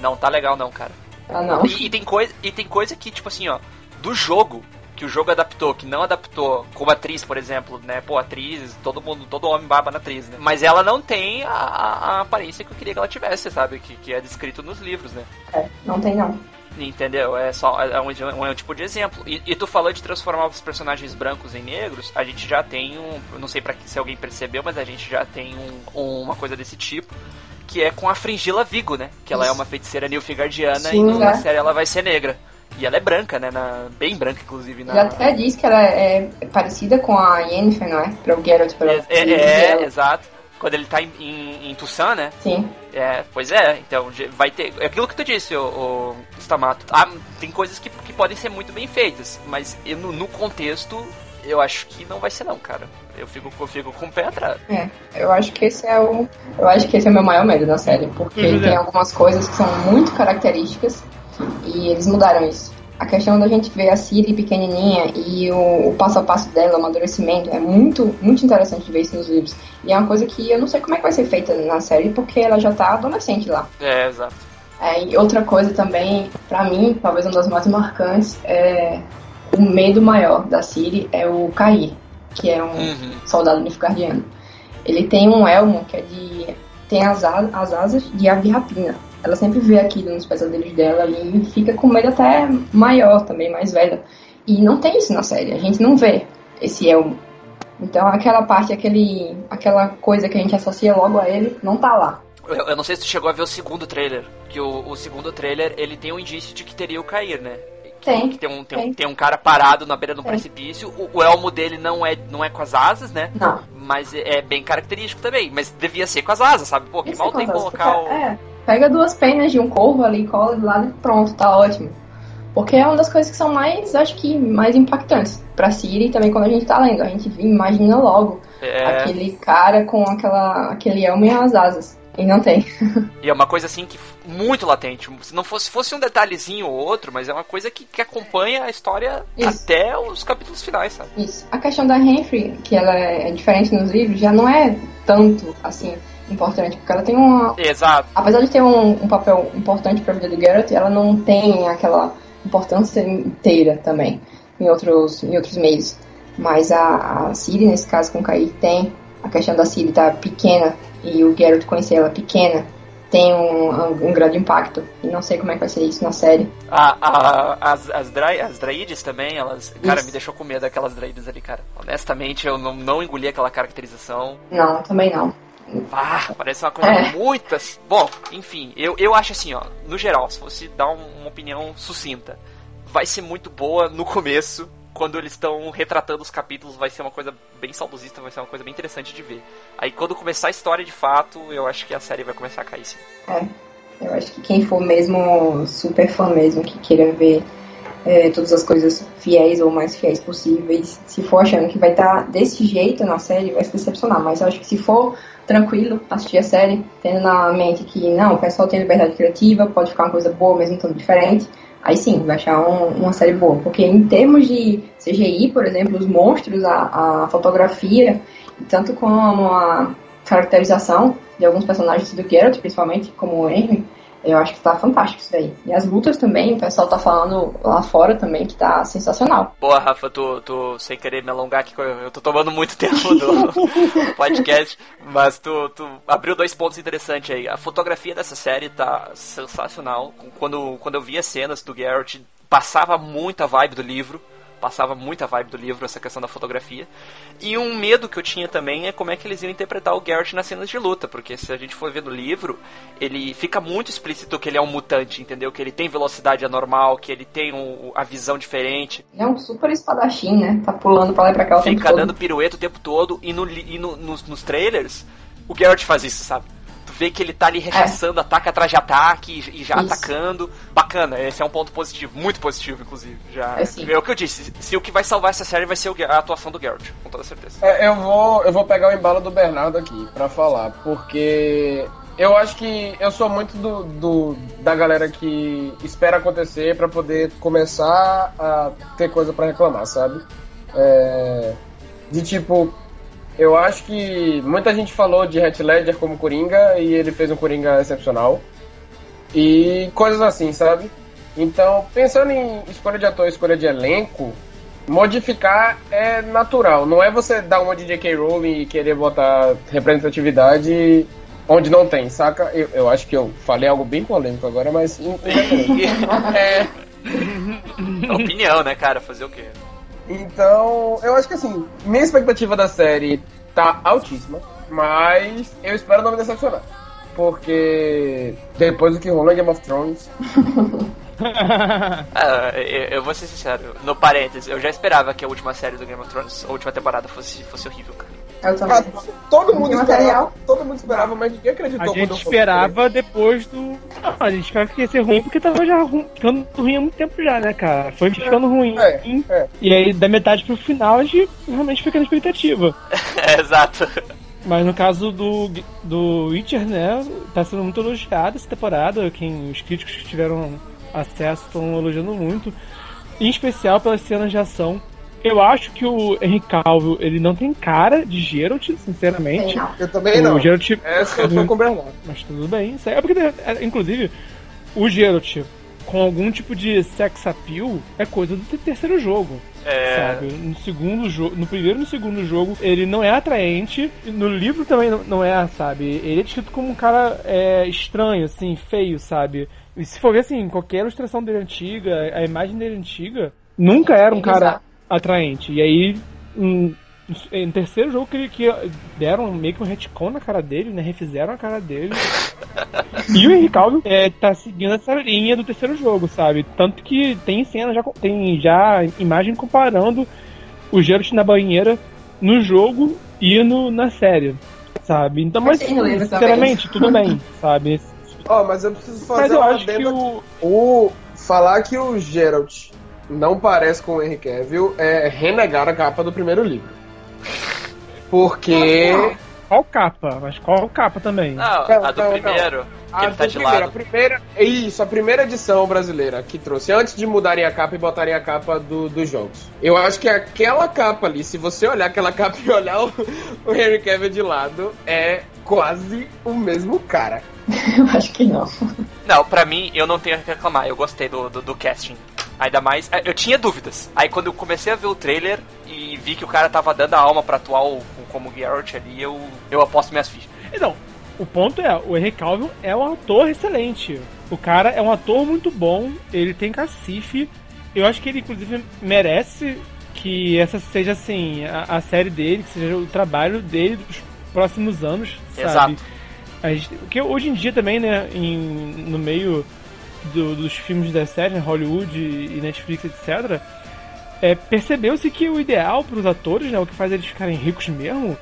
não tá legal não, cara. Ah, não. E, e, tem coisa, e tem coisa que, tipo assim, ó, do jogo, que o jogo adaptou, que não adaptou, como atriz, por exemplo, né? Pô, atriz, todo mundo, todo homem baba na atriz, né? Mas ela não tem a, a aparência que eu queria que ela tivesse, sabe? Que, que é descrito nos livros, né? É, não tem não. Entendeu? É só é um, um, um tipo de exemplo. E, e, tu falou de transformar os personagens brancos em negros, a gente já tem um. Não sei para se alguém percebeu, mas a gente já tem um, uma coisa desse tipo que é com a Fringila Vigo, né? Que ela Isso. é uma feiticeira nilfgaardiana e na é. série ela vai ser negra. E ela é branca, né? Na, bem branca, inclusive. Na... Já até diz que ela é parecida com a Yennefer, não é? Para o Geralt. Pra é, é, é exato. Quando ele tá em, em, em Tussan, né? Sim. É, pois é, então vai ter. É aquilo que tu disse, o, o Stamato. Ah, tem coisas que, que podem ser muito bem feitas, mas no, no contexto eu acho que não vai ser não, cara. Eu fico, eu fico com o pé atrás. É, eu acho que esse é o. Eu acho que esse é o meu maior medo da série, porque uhum. tem algumas coisas que são muito características e eles mudaram isso. A questão da gente ver a Siri pequenininha e o, o, passo a passo dela, o amadurecimento, é muito, muito interessante ver isso nos livros. E é uma coisa que eu não sei como é que vai ser feita na série, porque ela já tá adolescente lá. É, exato. É, e outra coisa também, para mim, talvez uma das mais marcantes, é o medo maior da Ciri é o Cair, que é um uhum. soldado nilfgaardiano. Ele tem um elmo que é de tem as, as asas de ave rapina. Ela sempre vê aquilo nos pesadelos dela e fica com medo até maior também, mais velha. E não tem isso na série, a gente não vê esse elmo. Então aquela parte, aquele, aquela coisa que a gente associa logo a ele, não tá lá. Eu, eu não sei se tu chegou a ver o segundo trailer, que o, o segundo trailer ele tem um indício de que teria o cair, né? Tem. Que tem um, tem, tem. Um, tem um cara parado na beira de um Tem. precipício. O, o elmo dele não é, não é com as asas, né? Não. Mas é é bem característico também. Mas devia ser com as asas, sabe? Pô, que Isso mal é tem fantástico, colocar o. É, pega duas penas de um corvo ali, cola do lado e pronto, tá ótimo. Porque é uma das coisas que são mais, acho que, mais impactantes pra Siri também quando a gente tá lendo. A gente imagina logo É, aquele cara com aquela, aquele elmo e as asas. E não tem. E é uma coisa assim que muito latente. Se não fosse, fosse um detalhezinho ou outro, mas é uma coisa que, que acompanha a história Isso. até os capítulos finais, sabe? Isso. A questão da Henry, que ela é diferente nos livros, já não é tanto, assim, importante. Porque ela tem uma, Exato. apesar de ter um, um papel importante para a vida do Garrett, ela não tem aquela importância inteira também em outros, em outros meios. Mas a, a Ciri, nesse caso com o Kair, tem. A questão da Ciri tá pequena e o Garrett conhecer ela pequena tem um, um, um grande impacto. E não sei como é que vai ser isso na série. A, a- as, as, dra, as Draides também, elas. Cara, Isso. me deixou com medo aquelas Draides ali, cara. Honestamente, eu não, não engoli aquela caracterização. Não, também não. Parece uma coisa É. muitas. Bom, enfim, eu, eu acho assim, ó, no geral, se fosse dar um- uma opinião sucinta, vai ser muito boa no começo, quando eles estão retratando os capítulos, vai ser uma coisa bem saudosista, vai ser uma coisa bem interessante de ver. Aí quando começar a história de fato, eu acho que a série vai começar a cair sim. É, eu acho que quem for mesmo super fã mesmo, que queira ver é, todas as coisas fiéis ou mais fiéis possíveis, se for achando que vai estar desse jeito na série, vai se decepcionar. Mas eu acho que se for tranquilo assistir a série, tendo na mente que não, o pessoal tem liberdade criativa, pode ficar uma coisa boa mesmo tanto diferente, aí sim, vai achar um- uma série boa. Porque em termos de CGI, por exemplo, os monstros, a, a fotografia, tanto como a caracterização de alguns personagens do Geralt, principalmente, como o Henry, eu acho que tá fantástico isso daí. E as lutas também, o pessoal tá falando lá fora também que tá sensacional. Boa, Rafa, tu, tu sem querer me alongar aqui, eu, tô tomando muito tempo do podcast, mas tu, tu abriu dois pontos interessantes aí. A fotografia dessa série tá sensacional. Quando, quando eu vi as cenas do Garrett, passava muita vibe do livro. Passava muita vibe do livro, essa questão da fotografia. E um medo que eu tinha também é como é que eles iam interpretar o Garrett nas cenas de luta, porque se a gente for ver no livro, ele fica muito explícito que ele é um mutante, entendeu? Que ele tem velocidade anormal, que ele tem um- a visão diferente. Ele é um super espadachim, né? Tá pulando pra lá e pra cá o tempo Fica todo. dando pirueta o tempo todo e, no, e no- nos, nos trailers o Garrett faz isso, sabe? Vê que ele tá ali rechaçando ataque atrás de ataque e, e já É. Isso. atacando. Bacana, esse é um ponto positivo, muito positivo, inclusive. Já, É sim. o que eu disse, se o que vai salvar essa série vai ser a atuação do Garrett, com toda certeza. É, eu vou, eu vou pegar o embalo do Bernardo aqui pra falar, porque eu acho que eu sou muito do, do- da galera que espera acontecer pra poder começar a ter coisa pra reclamar, sabe? É, de tipo, eu acho que muita gente falou de Heath Ledger como Coringa e ele fez um Coringa excepcional e coisas assim, sabe? Então, pensando em escolha de ator, escolha de elenco, modificar é natural. Não é você dar uma de J.K. Rowling e querer botar representatividade onde não tem, saca? Eu, eu acho que eu falei algo bem polêmico agora, mas. é, Opinião, né, cara? Fazer o quê? Então, eu acho que assim, minha expectativa da série tá altíssima, mas eu espero não me decepcionar. Porque depois do que rolou em Game of Thrones, Ah, eu, eu vou ser sincero, no parênteses, eu já esperava que a última série do Game of Thrones, a última temporada, fosse, fosse horrível, cara. Eu ah, também. todo mundo esperava, material. todo mundo esperava, mas ninguém acreditou A quando gente esperava depois do. Não, a gente esperava que ia ser ruim porque tava já ru- ficando ruim há muito tempo já, né, cara? Foi ficando ruim. É, é. E aí, da metade pro final, a gente realmente fica na expectativa. É, exato. Mas no caso do, do Witcher, né, tá sendo muito elogiado essa temporada. Quem, os críticos que tiveram acesso estão elogiando muito. Em especial pelas cenas de ação. Eu acho que o Henry Cavill, ele não tem cara de Geralt, sinceramente. Não. Eu também não. O Geralt, Essa eu tô com o Bernardo. mas tudo bem. Isso aí é porque, é, inclusive, o Geralt com algum tipo de sex appeal é coisa do te- terceiro jogo. É... Sabe? No segundo jogo, no primeiro e no segundo jogo, ele não é atraente. No livro também não é, sabe? Ele é descrito como um cara é, estranho, assim, feio, sabe? E se for ver assim, qualquer ilustração dele antiga, a imagem dele antiga, nunca era um cara atraente. E aí, um, no terceiro jogo que, que deram meio que um retcon na cara dele, né? Refizeram a cara dele. e o Henry Calvin é, tá seguindo essa linha do terceiro jogo, sabe? Tanto que tem cena, já, tem já imagem comparando o Geralt na banheira no jogo e no, na série, sabe? Então, mas, sinceramente, tudo bem, sabe? Ó, oh, mas eu preciso fazer mas eu acho que o... o... Falar que o Geralt não parece com o Henry Cavill é renegar a capa do primeiro livro. Porque. Qual capa? Mas qual capa também? Não, a do não, primeiro. Não. A ele tá de primeiro, lado. A primeira, isso, a primeira edição brasileira que trouxe, antes de mudarem a capa e botarem a capa do, dos jogos. Eu acho que aquela capa ali, se você olhar aquela capa e olhar o, o Henry Cavill de lado, é quase o mesmo cara. eu acho que não. Não, pra mim, eu não tenho a reclamar. Eu gostei do, do, do casting. Ainda mais. É, eu tinha dúvidas. Aí quando eu comecei a ver o trailer e vi que o cara tava dando a alma pra atuar o, como Geralt ali, eu, eu aposto minhas fichas. Então, o ponto é, o Henry Calvin é um ator excelente. O cara é um ator muito bom, ele tem cacife. Eu acho que ele, inclusive, merece que essa seja, assim, a, a série dele, que seja o trabalho dele dos próximos anos, sabe? Exato. A gente, porque hoje em dia também, né, em, no meio do, dos filmes da série, né, Hollywood e Netflix, etc., é, percebeu-se que o ideal para os atores, né, o que faz eles ficarem ricos mesmo,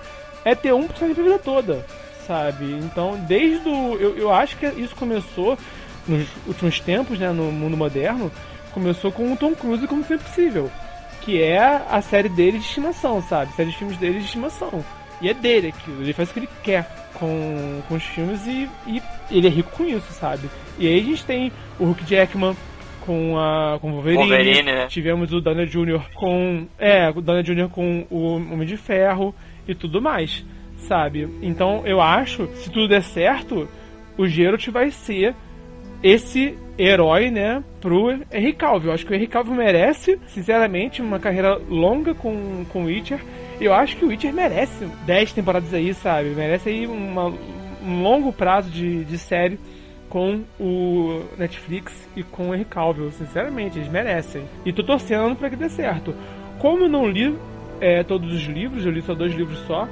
é ter um personagem a vida toda, sabe? Então, desde o. Eu, eu acho que isso começou nos últimos tempos, né, no mundo moderno, começou com o Tom Cruise como sempre possível. Que é a série dele de estimação, sabe? A série de filmes dele de estimação. E é dele aquilo, ele faz o que ele quer com, com os filmes e, e ele é rico com isso, sabe? E aí a gente tem o Hulk Jackman com a com o Wolverine, Wolverine né? tivemos o Daniel Jr. com é, o Daniel Jr. com o Homem de Ferro e tudo mais, sabe? Então eu acho, se tudo der certo, o Geralt vai ser esse herói, né, pro Henry Cavill. Eu acho que o Henry Cavill merece, sinceramente, uma carreira longa com, com o Witcher. Eu acho que o Witcher merece 10 temporadas aí, sabe? Merece aí uma, um longo prazo de, de série com o Netflix e com o Henry Cavill. Sinceramente, eles merecem. E tô torcendo para que dê certo. Como eu não li é, todos os livros, eu li só dois livros só,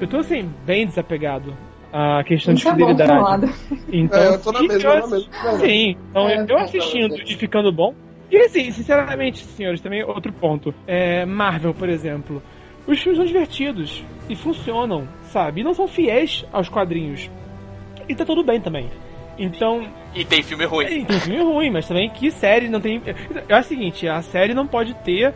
eu tô assim, bem desapegado a questão Isso de é fidelidade. então, é, eu tô na mesma, eu, na mesma. Sim, então é, eu assistindo e ficando bom. E assim, sinceramente, senhores, também outro ponto. É, Marvel, por exemplo. Os filmes são divertidos e funcionam, sabe? E não são fiéis aos quadrinhos. E tá tudo bem também. Então. E tem filme ruim. E tem filme ruim, mas também que série não tem. É o seguinte, a série não pode ter.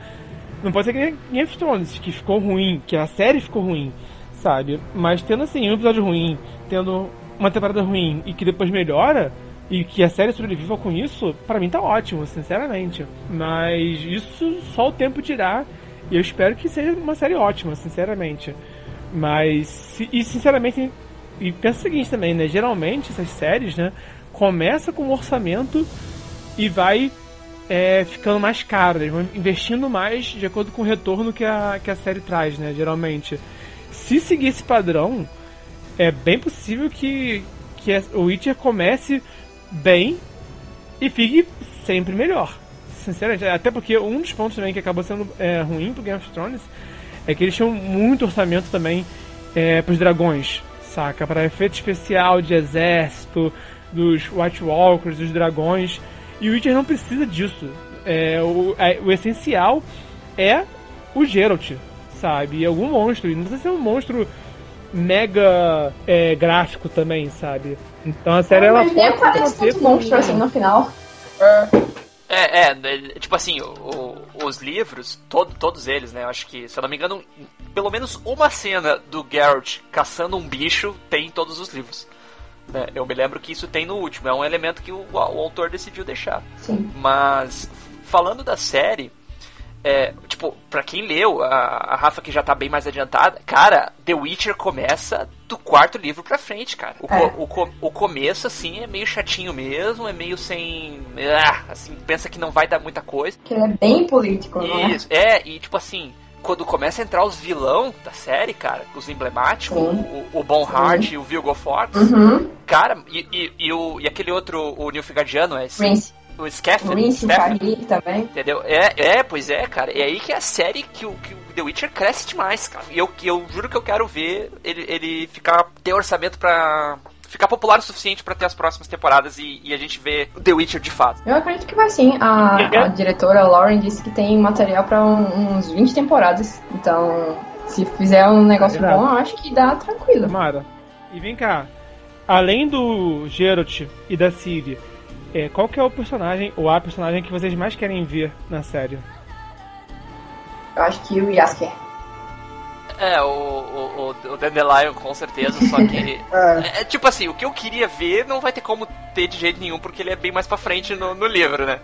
Não pode ser que nem Game of Thrones, que ficou ruim, que a série ficou ruim sabe? Mas tendo assim um episódio ruim, tendo uma temporada ruim e que depois melhora e que a série sobreviva com isso, para mim tá ótimo, sinceramente. Mas isso só o tempo dirá e eu espero que seja uma série ótima, sinceramente. Mas e sinceramente e pensa o seguinte também, né? Geralmente essas séries, né, começa com um orçamento e vai é, ficando mais caro, eles vão investindo mais de acordo com o retorno que a, que a série traz, né? Geralmente se seguir esse padrão, é bem possível que, que o Witcher comece bem e fique sempre melhor. Sinceramente, até porque um dos pontos também que acabou sendo é, ruim pro Game of Thrones é que eles tinham muito orçamento também é, pros dragões, saca? Para efeito especial de exército, dos White Walkers, dos dragões. E o Witcher não precisa disso. É, o, é, o essencial é o Geralt, sabe? E algum monstro. E não precisa ser um monstro mega é, gráfico também, sabe? Então a série ah, ela pode aparece tanto monstro assim no final. É, é, é tipo assim, o, os livros, todo, todos eles, né? Eu acho que, se eu não me engano, pelo menos uma cena do Geralt caçando um bicho tem em todos os livros. Né? Eu me lembro que isso tem no último, é um elemento que o, o autor decidiu deixar. Sim. Mas, falando da série, é, tipo, pra quem leu, a, a Rafa que já tá bem mais adiantada, cara, The Witcher começa do quarto livro pra frente, cara. O, É. o, co- o começo, assim, é meio chatinho mesmo, é meio sem. Ah, assim, pensa que não vai dar muita coisa. Que ele é bem político, não é? Isso, é, e tipo assim, quando começa a entrar os vilão da série, cara, os emblemáticos, Sim. o, o Bonhart e o Vilgo Forte, Uhum. cara, e, e, e o, e aquele outro, o Nilfgaardiano, é esse, Rince, o Scaff, Rince Scaff, Carrick também. Entendeu? É, é, pois é, cara. É aí que é a série que o, que o The Witcher cresce demais, cara. E eu, que eu juro que eu quero ver ele, ele ficar, ter orçamento pra ficar popular o suficiente pra ter as próximas temporadas e, e a gente ver o The Witcher de fato. Eu acredito que vai sim. A, a diretora Lauren disse que tem material pra um- uns 20 temporadas. Então, se fizer um negócio Exato. bom, eu acho que dá tranquilo. Tomara. E vem cá, além do Geralt e da Ciri, é, qual que é o personagem ou a personagem que vocês mais querem ver na série? Eu acho que o Yasker. É, o, o, o, Dandelion com certeza, só que. É, É, tipo assim, o que eu queria ver não vai ter como ter de jeito nenhum, porque ele é bem mais pra frente no, no livro, né?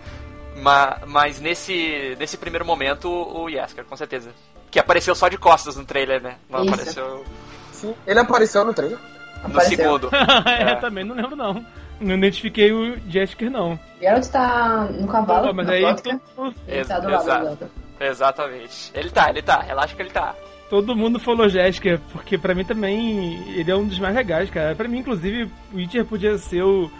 Ma, mas nesse, nesse primeiro momento, o Yasker, com certeza. Que apareceu só de costas no trailer, né? Não Isso. apareceu sim. Ele apareceu no trailer. no Apareceu. segundo. é, É. também não lembro não. Não identifiquei o Jesker não. Geralt tá no cavalo, Pô, mas na aí to- Ele tá do lado exato. do Zelda. Exatamente. Ele tá, ele tá. Relaxa que ele tá. todo mundo falou Jesker, porque pra mim também ele é um dos mais legais, cara. Pra mim, inclusive, o Witcher podia ser o,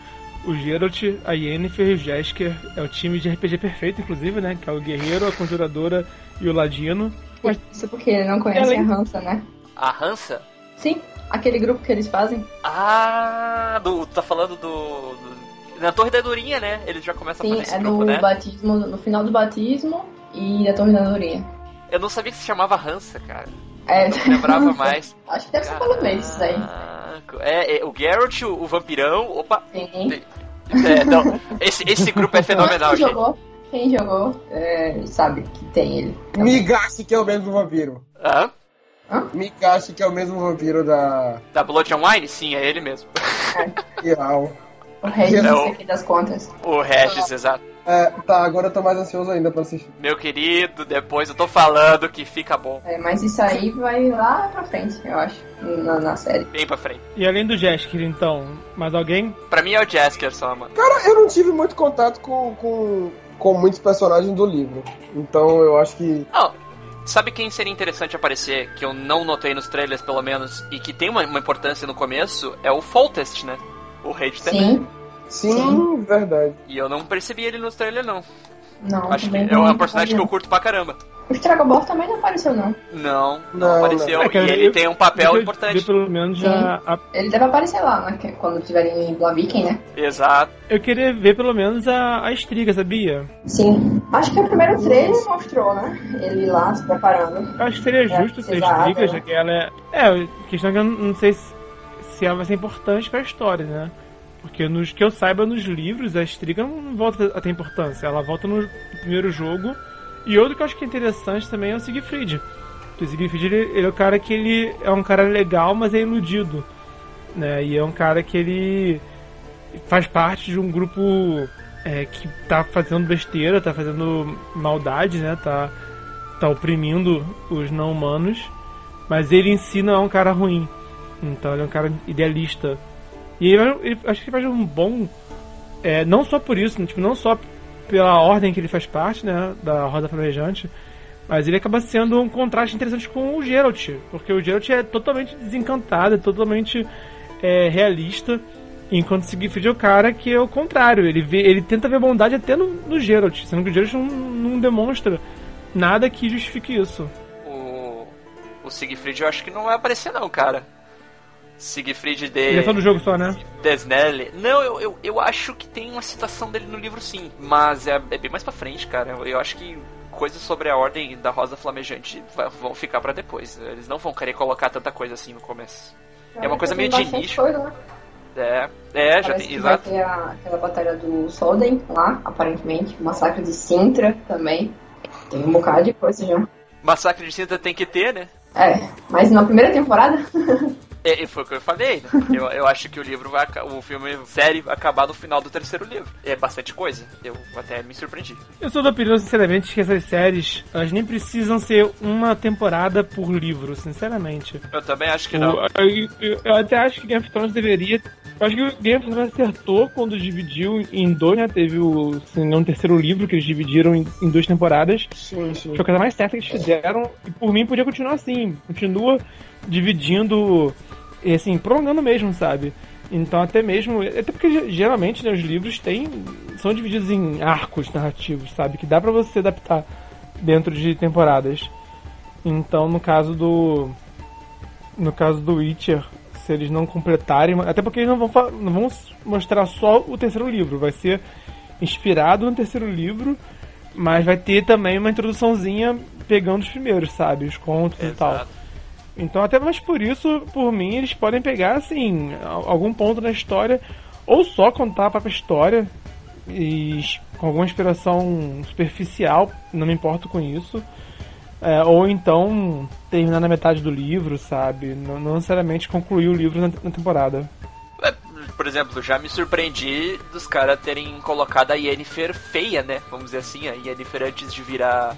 o Geralt, a Yennefer e o Jesker. É o time de RPG perfeito, inclusive, né? Que é o guerreiro, a conjuradora e o ladino. Mas Isso porque ele não conhece Além- a Hansa, né? A Hansa? Sim, aquele grupo que eles fazem. Ah, do, tá falando do, do- Na Torre da Durinha, né? Ele já começa a Sim, fazer esse é grupo, no né? batismo, no final do batismo e da Torre da Andorinha. Eu não sabia que se chamava Hansa, cara. É, não lembrava mais. Acho que deve ser polonês isso daí. Caraca. É, é, o Geralt, o, o vampirão. Opa! Sim. É, não, esse, esse grupo é fenomenal, quem gente. jogou, quem jogou é, sabe que tem ele. Migashi, que é o mesmo vampiro. Hã? Migashi, que é o mesmo vampiro da Da Blood and Wine? Sim, é ele mesmo. Real. O Regis É aqui das contas. O Regis, exato. É, tá, agora eu tô mais ansioso ainda pra assistir. Meu querido, depois eu tô falando que fica bom. É, mas isso aí vai lá pra frente, eu acho, na, na série. Bem pra frente. E além do Jesker, então, mais alguém? Pra mim é o Jasker só, mano. Cara, eu não tive muito contato com, com, com muitos personagens do livro. Então eu acho que. Não, sabe quem seria interessante aparecer, que eu não notei nos trailers pelo menos, e que tem uma, uma importância no começo, é o Foltest, né? O rei de Temer. Sim, Sim, verdade. E eu não percebi ele nos trailers, não. não, Acho que é um personagem que eu curto pra caramba. O Stragobor também não apareceu, não. Não, não, Não, apareceu. não. É, cara, e ele eu- tem um papel eu importante. ver pelo menos já a- Ele deve aparecer lá, né, quando tiverem em Blaviken, né? Exato. Eu queria ver pelo menos a, a Estriga, sabia? Sim. Acho que o primeiro trailer mostrou, né? Ele lá se preparando. Eu acho que seria É, justo ter Estriga, já né? que ela é. É, a questão é que eu não sei se, se ela vai ser importante pra história, né? Porque nos que eu saiba nos livros, a Estriga não volta a ter importância. Ela volta no primeiro jogo. E outro que eu acho que é interessante também é o Siegfried. O Siegfried ele, ele é o cara que ele é um cara legal, mas é iludido. Né? E é um cara que ele faz parte de um grupo é, que tá fazendo besteira, tá fazendo maldade, né? Tá, tá oprimindo os não humanos. Mas ele em si não é um cara ruim. Então ele é um cara idealista. E ele, ele- acho que ele faz um bom. é, não só por isso, né, tipo, não só pela ordem que ele faz parte, né? Da Roda Flamejante. Mas ele acaba sendo um contraste interessante com o Geralt. Porque o Geralt é totalmente desencantado, é totalmente é, realista. Enquanto o Siegfried é o cara que é o contrário. Ele, vê, ele tenta ver bondade até no, no Geralt. Sendo que o Geralt não, não demonstra nada que justifique isso. O, o Siegfried eu acho que não vai aparecer não, cara. Siegfried de Ele é só do jogo só, né? Desnelli. Não, eu, eu, eu acho que tem uma citação dele no livro sim. Mas é, é bem mais pra frente, cara. Eu, eu acho que coisas sobre a ordem da Rosa Flamejante vão ficar pra depois. Eles não vão querer colocar tanta coisa assim no começo. É uma coisa Tem meio de nicho. Coisa, né? É, é já Parece tem. que vai Exato. ter a- aquela batalha do Solden lá, aparentemente. Massacre de Sintra também. Tem um bocado de coisa já. Massacre de Cinta tem que ter, né? É, mas na primeira temporada, É, foi o que eu falei, né? eu, eu acho que o livro vai. O filme série vai acabar no final do terceiro livro. É bastante coisa. Eu até me surpreendi. Eu sou da opinião, sinceramente, que essas séries, elas nem precisam ser uma temporada por livro, sinceramente. Eu também acho que não. Eu, eu, eu até acho que Game of Thrones deveria. Eu acho que o Game of Thrones acertou quando dividiu em dois, né? Teve o assim, um terceiro livro que eles dividiram em, em duas temporadas. Sim, sim. Foi a coisa mais certa que eles fizeram. E por mim podia continuar assim. Continua dividindo assim, prolongando mesmo, sabe? Então até mesmo. Até porque geralmente né, os livros têm. são divididos em arcos narrativos, sabe? Que dá pra você adaptar dentro de temporadas. Então no caso do. No caso do Witcher, se eles não completarem. Até porque eles não vão, não vão mostrar só o terceiro livro. Vai ser inspirado no terceiro livro. Mas vai ter também uma introduçãozinha pegando os primeiros, sabe? Os contos Exato. e tal. Então, até mais por isso, por mim, eles podem pegar, assim, algum ponto na história, ou só contar a própria história, e com alguma inspiração superficial, não me importo com isso. É, ou então terminar na metade do livro, sabe? Não, não necessariamente concluir o livro na, na temporada. É, por exemplo, já me surpreendi dos caras terem colocado a Yennefer feia, né? Vamos dizer assim, a Yennefer antes de virar.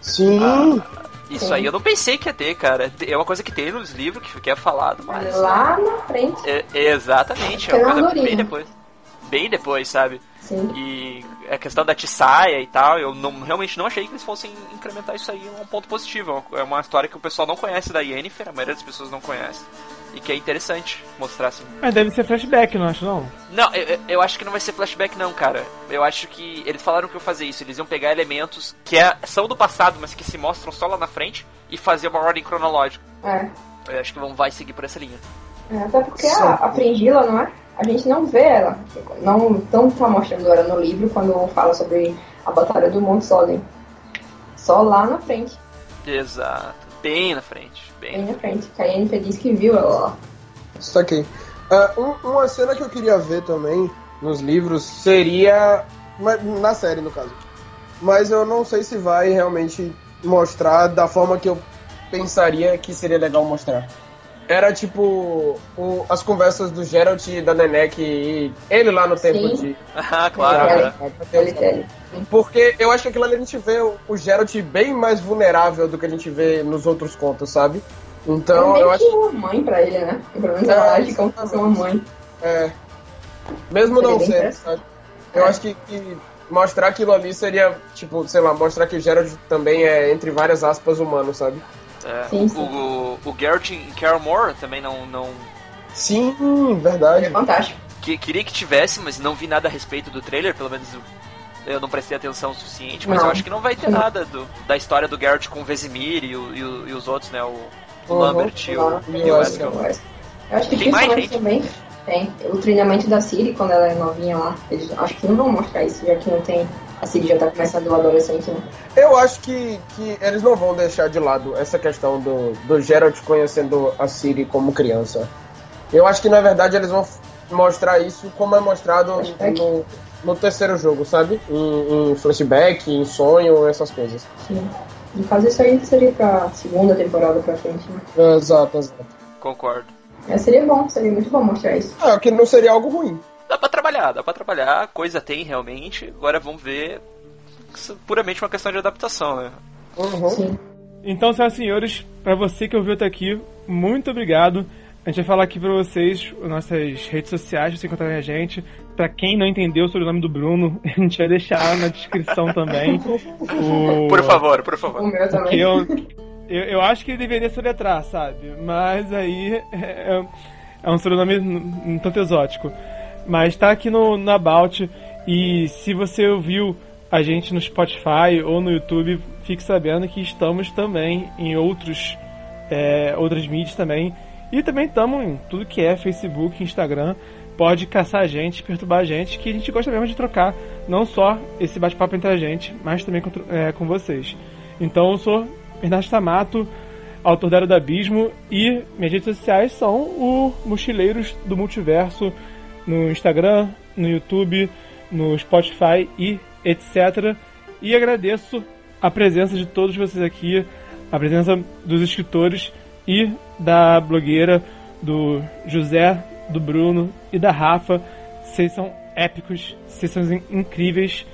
Sim! A, isso Sim. aí eu não pensei que ia ter, cara. É uma coisa que tem nos livros que, que é falado, mas. Lá na frente. É, exatamente, é uma coisa bem depois. Bem depois, sabe? Sim. E a questão da Tissaia e tal, eu não, realmente não achei que eles fossem incrementar isso aí um ponto positivo. É uma história que o pessoal não conhece da Yennefer, a maioria das pessoas não conhece e que é interessante mostrar assim. Mas deve ser flashback, não acho não? Não, eu, eu acho que não vai ser flashback não, cara. Eu acho que eles falaram que eu fazer isso, eles iam pegar elementos que é, são do passado, mas que se mostram só lá na frente e fazer uma ordem cronológica. É. Eu acho que vão vai seguir por essa linha. É, até porque a, a Prengila, não é? A gente não vê ela. Não, não tá mostrando ela no livro quando fala sobre a batalha do Monte Solen. Só lá na frente. Exato. Bem na frente. Bem, na frente. Cayenne feliz que viu ela lá. Isso aqui. Uh, um, uma cena que eu queria ver também nos livros seria. Na série, no caso. Mas eu não sei se vai realmente mostrar da forma que eu pensaria que seria legal mostrar. Era tipo o, as conversas do Geralt e da Nenek e ele lá no tempo de. Ah, claro. Porque eu acho que aquilo ali a gente vê o, o Geralt bem mais vulnerável do que a gente vê nos outros contos, sabe? Então é eu acho. uma mãe pra ele, né? Pelo menos ela age como se fosse uma mãe. É. Mesmo não sendo, sabe? Eu é. acho que, que mostrar aquilo ali seria, tipo, sei lá, mostrar que o Geralt também é, entre várias aspas, humano, sabe? É, sim, sim. O, o, o Garrett em Carol também não, não. Sim, verdade. É fantástico. Que, queria que tivesse, mas não vi nada a respeito do trailer, pelo menos eu não prestei atenção o suficiente, mas não. eu acho que não vai ter nada do, da história do Garrett com o Vesemir e, o, e, o, e os outros, né? O, o uhum, Lambert e o, e o. Eu acho que tem mais gente. também tem. O treinamento da Siri quando ela é novinha lá. Eles, acho que não vão mostrar isso, já que não tem a Cid já tá começando o adolescente, né? Eu acho que, que eles não vão deixar de lado essa questão do, do Geralt conhecendo a Ciri como criança. Eu acho que na verdade eles vão mostrar isso como é mostrado no, no, terceiro jogo, sabe? Em, em, flashback, em sonho, essas coisas. Sim. No caso, isso aí seria pra segunda temporada pra frente, né? Exato, exato. Concordo. É, seria bom, seria muito bom mostrar isso. É, que não seria algo ruim dá pra trabalhar, dá pra trabalhar, coisa tem realmente. Agora vamos ver. Isso puramente uma questão de adaptação, né? Uhum. Sim. Então, senhoras e senhores, para você que ouviu até aqui, muito obrigado. A gente vai falar aqui para vocês nossas redes sociais, pra você encontrarem a gente. Para quem não entendeu sobre o nome do Bruno, a gente vai deixar na descrição também. O... Por favor, por favor. O meu também. Eu, eu, eu, acho que ele deveria soletrar, sabe? Mas aí é, é um sobrenome um tanto exótico. Mas tá aqui no, no About. E se você ouviu a gente no Spotify ou no YouTube, fique sabendo que estamos também em outros é, outras mídias também. E também estamos em tudo que é Facebook, Instagram. Pode caçar a gente, perturbar a gente, que a gente gosta mesmo de trocar não só esse bate-papo entre a gente, mas também com, é, com vocês. Então eu sou Bernardo Tamato, autor da Era do Abismo, e minhas redes sociais são o Mochileiros do Multiverso no Instagram, no YouTube, no Spotify e etc. E agradeço a presença de todos vocês aqui, a presença dos escritores e da blogueira do José, do Bruno e da Rafa. Vocês são épicos, vocês são incríveis.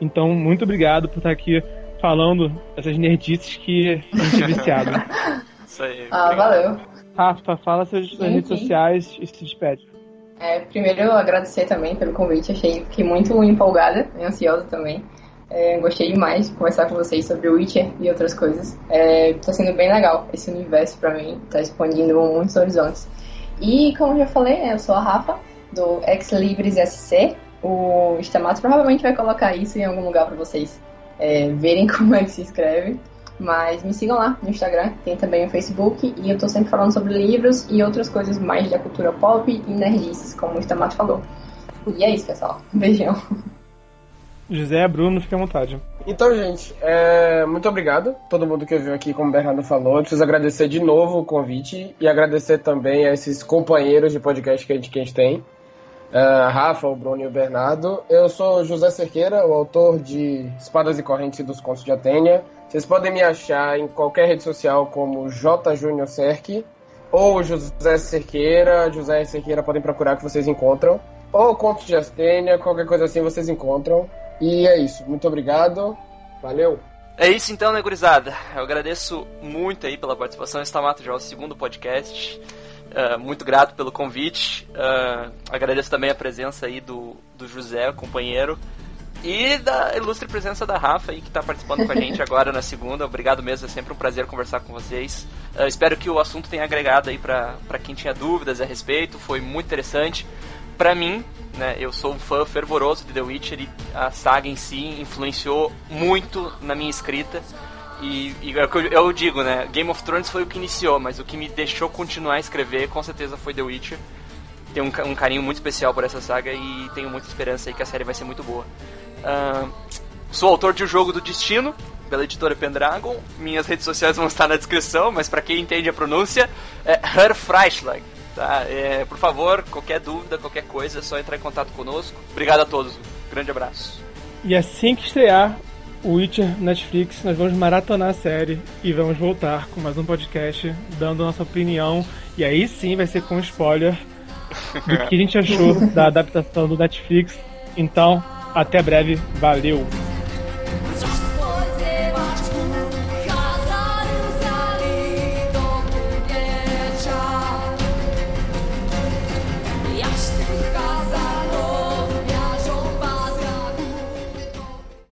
Então, muito obrigado por estar aqui falando essas nerdices que a gente é viciado. Isso aí. Ah, valeu. Rafa, fala suas, suas redes sociais e se despede. É, primeiro, agradecer também pelo convite. Achei que muito empolgada e ansiosa também. É, gostei demais de conversar com vocês sobre o Witcher e outras coisas. É, tá sendo bem legal esse universo para mim, tá expandindo muitos horizontes. E como já falei, né, eu sou a Rafa, do Ex Libris SC. O Stamato provavelmente vai colocar isso em algum lugar para vocês é, verem como é que se escreve. Mas me sigam lá no Instagram, tem também o Facebook, e eu tô sempre falando sobre livros e outras coisas mais da cultura pop e nerdices, como o Stamato falou. E é isso, pessoal. Um beijão. José, Bruno, fique à vontade. Então, gente, é... muito obrigado a todo mundo que veio aqui, como o Bernardo falou. Eu preciso agradecer de novo o convite e agradecer também a esses companheiros de podcast que a gente, que a gente tem. Uh, Rafa, o Bruno e o Bernardo. Eu sou José Cerqueira, o autor de Espadas e Correntes dos Contos de Atênia. Vocês podem me achar em qualquer rede social como J. Júnior Cerque ou José Cerqueira. José Cerqueira podem procurar que vocês encontram. Ou Contos de Atênia, qualquer coisa assim vocês encontram. E é isso. Muito obrigado. Valeu. É isso então, né, gurizada? Eu agradeço muito aí pela participação. Estamato já é o segundo podcast. Uh, muito grato pelo convite. Uh, agradeço também a presença aí do, do José, companheiro. E da ilustre presença da Rafa aí, que está participando com a gente agora na segunda. Obrigado mesmo, é sempre um prazer conversar com vocês. Uh, espero que o assunto tenha agregado aí para quem tinha dúvidas a respeito. Foi muito interessante para mim, né, eu sou um fã fervoroso de The Witcher e a saga em si influenciou muito na minha escrita. E, e é eu, eu, digo, né, Game of Thrones foi o que iniciou, mas o que me deixou continuar a escrever com certeza foi The Witcher. Tenho um, um carinho muito especial por essa saga e tenho muita esperança aí que a série vai ser muito boa. Uh, sou autor de O Jogo do Destino, pela editora Pendragon. Minhas redes sociais vão estar na descrição, mas para quem entende a pronúncia, é Her Freischlag. Tá? É, por favor, qualquer dúvida, qualquer coisa, é só entrar em contato conosco. Obrigado a todos. Um grande abraço. E assim que estrear o Witcher Netflix, nós vamos maratonar a série e vamos voltar com mais um podcast dando nossa opinião. E aí sim vai ser com spoiler do que a gente achou da adaptação do Netflix. Então, até breve. Valeu!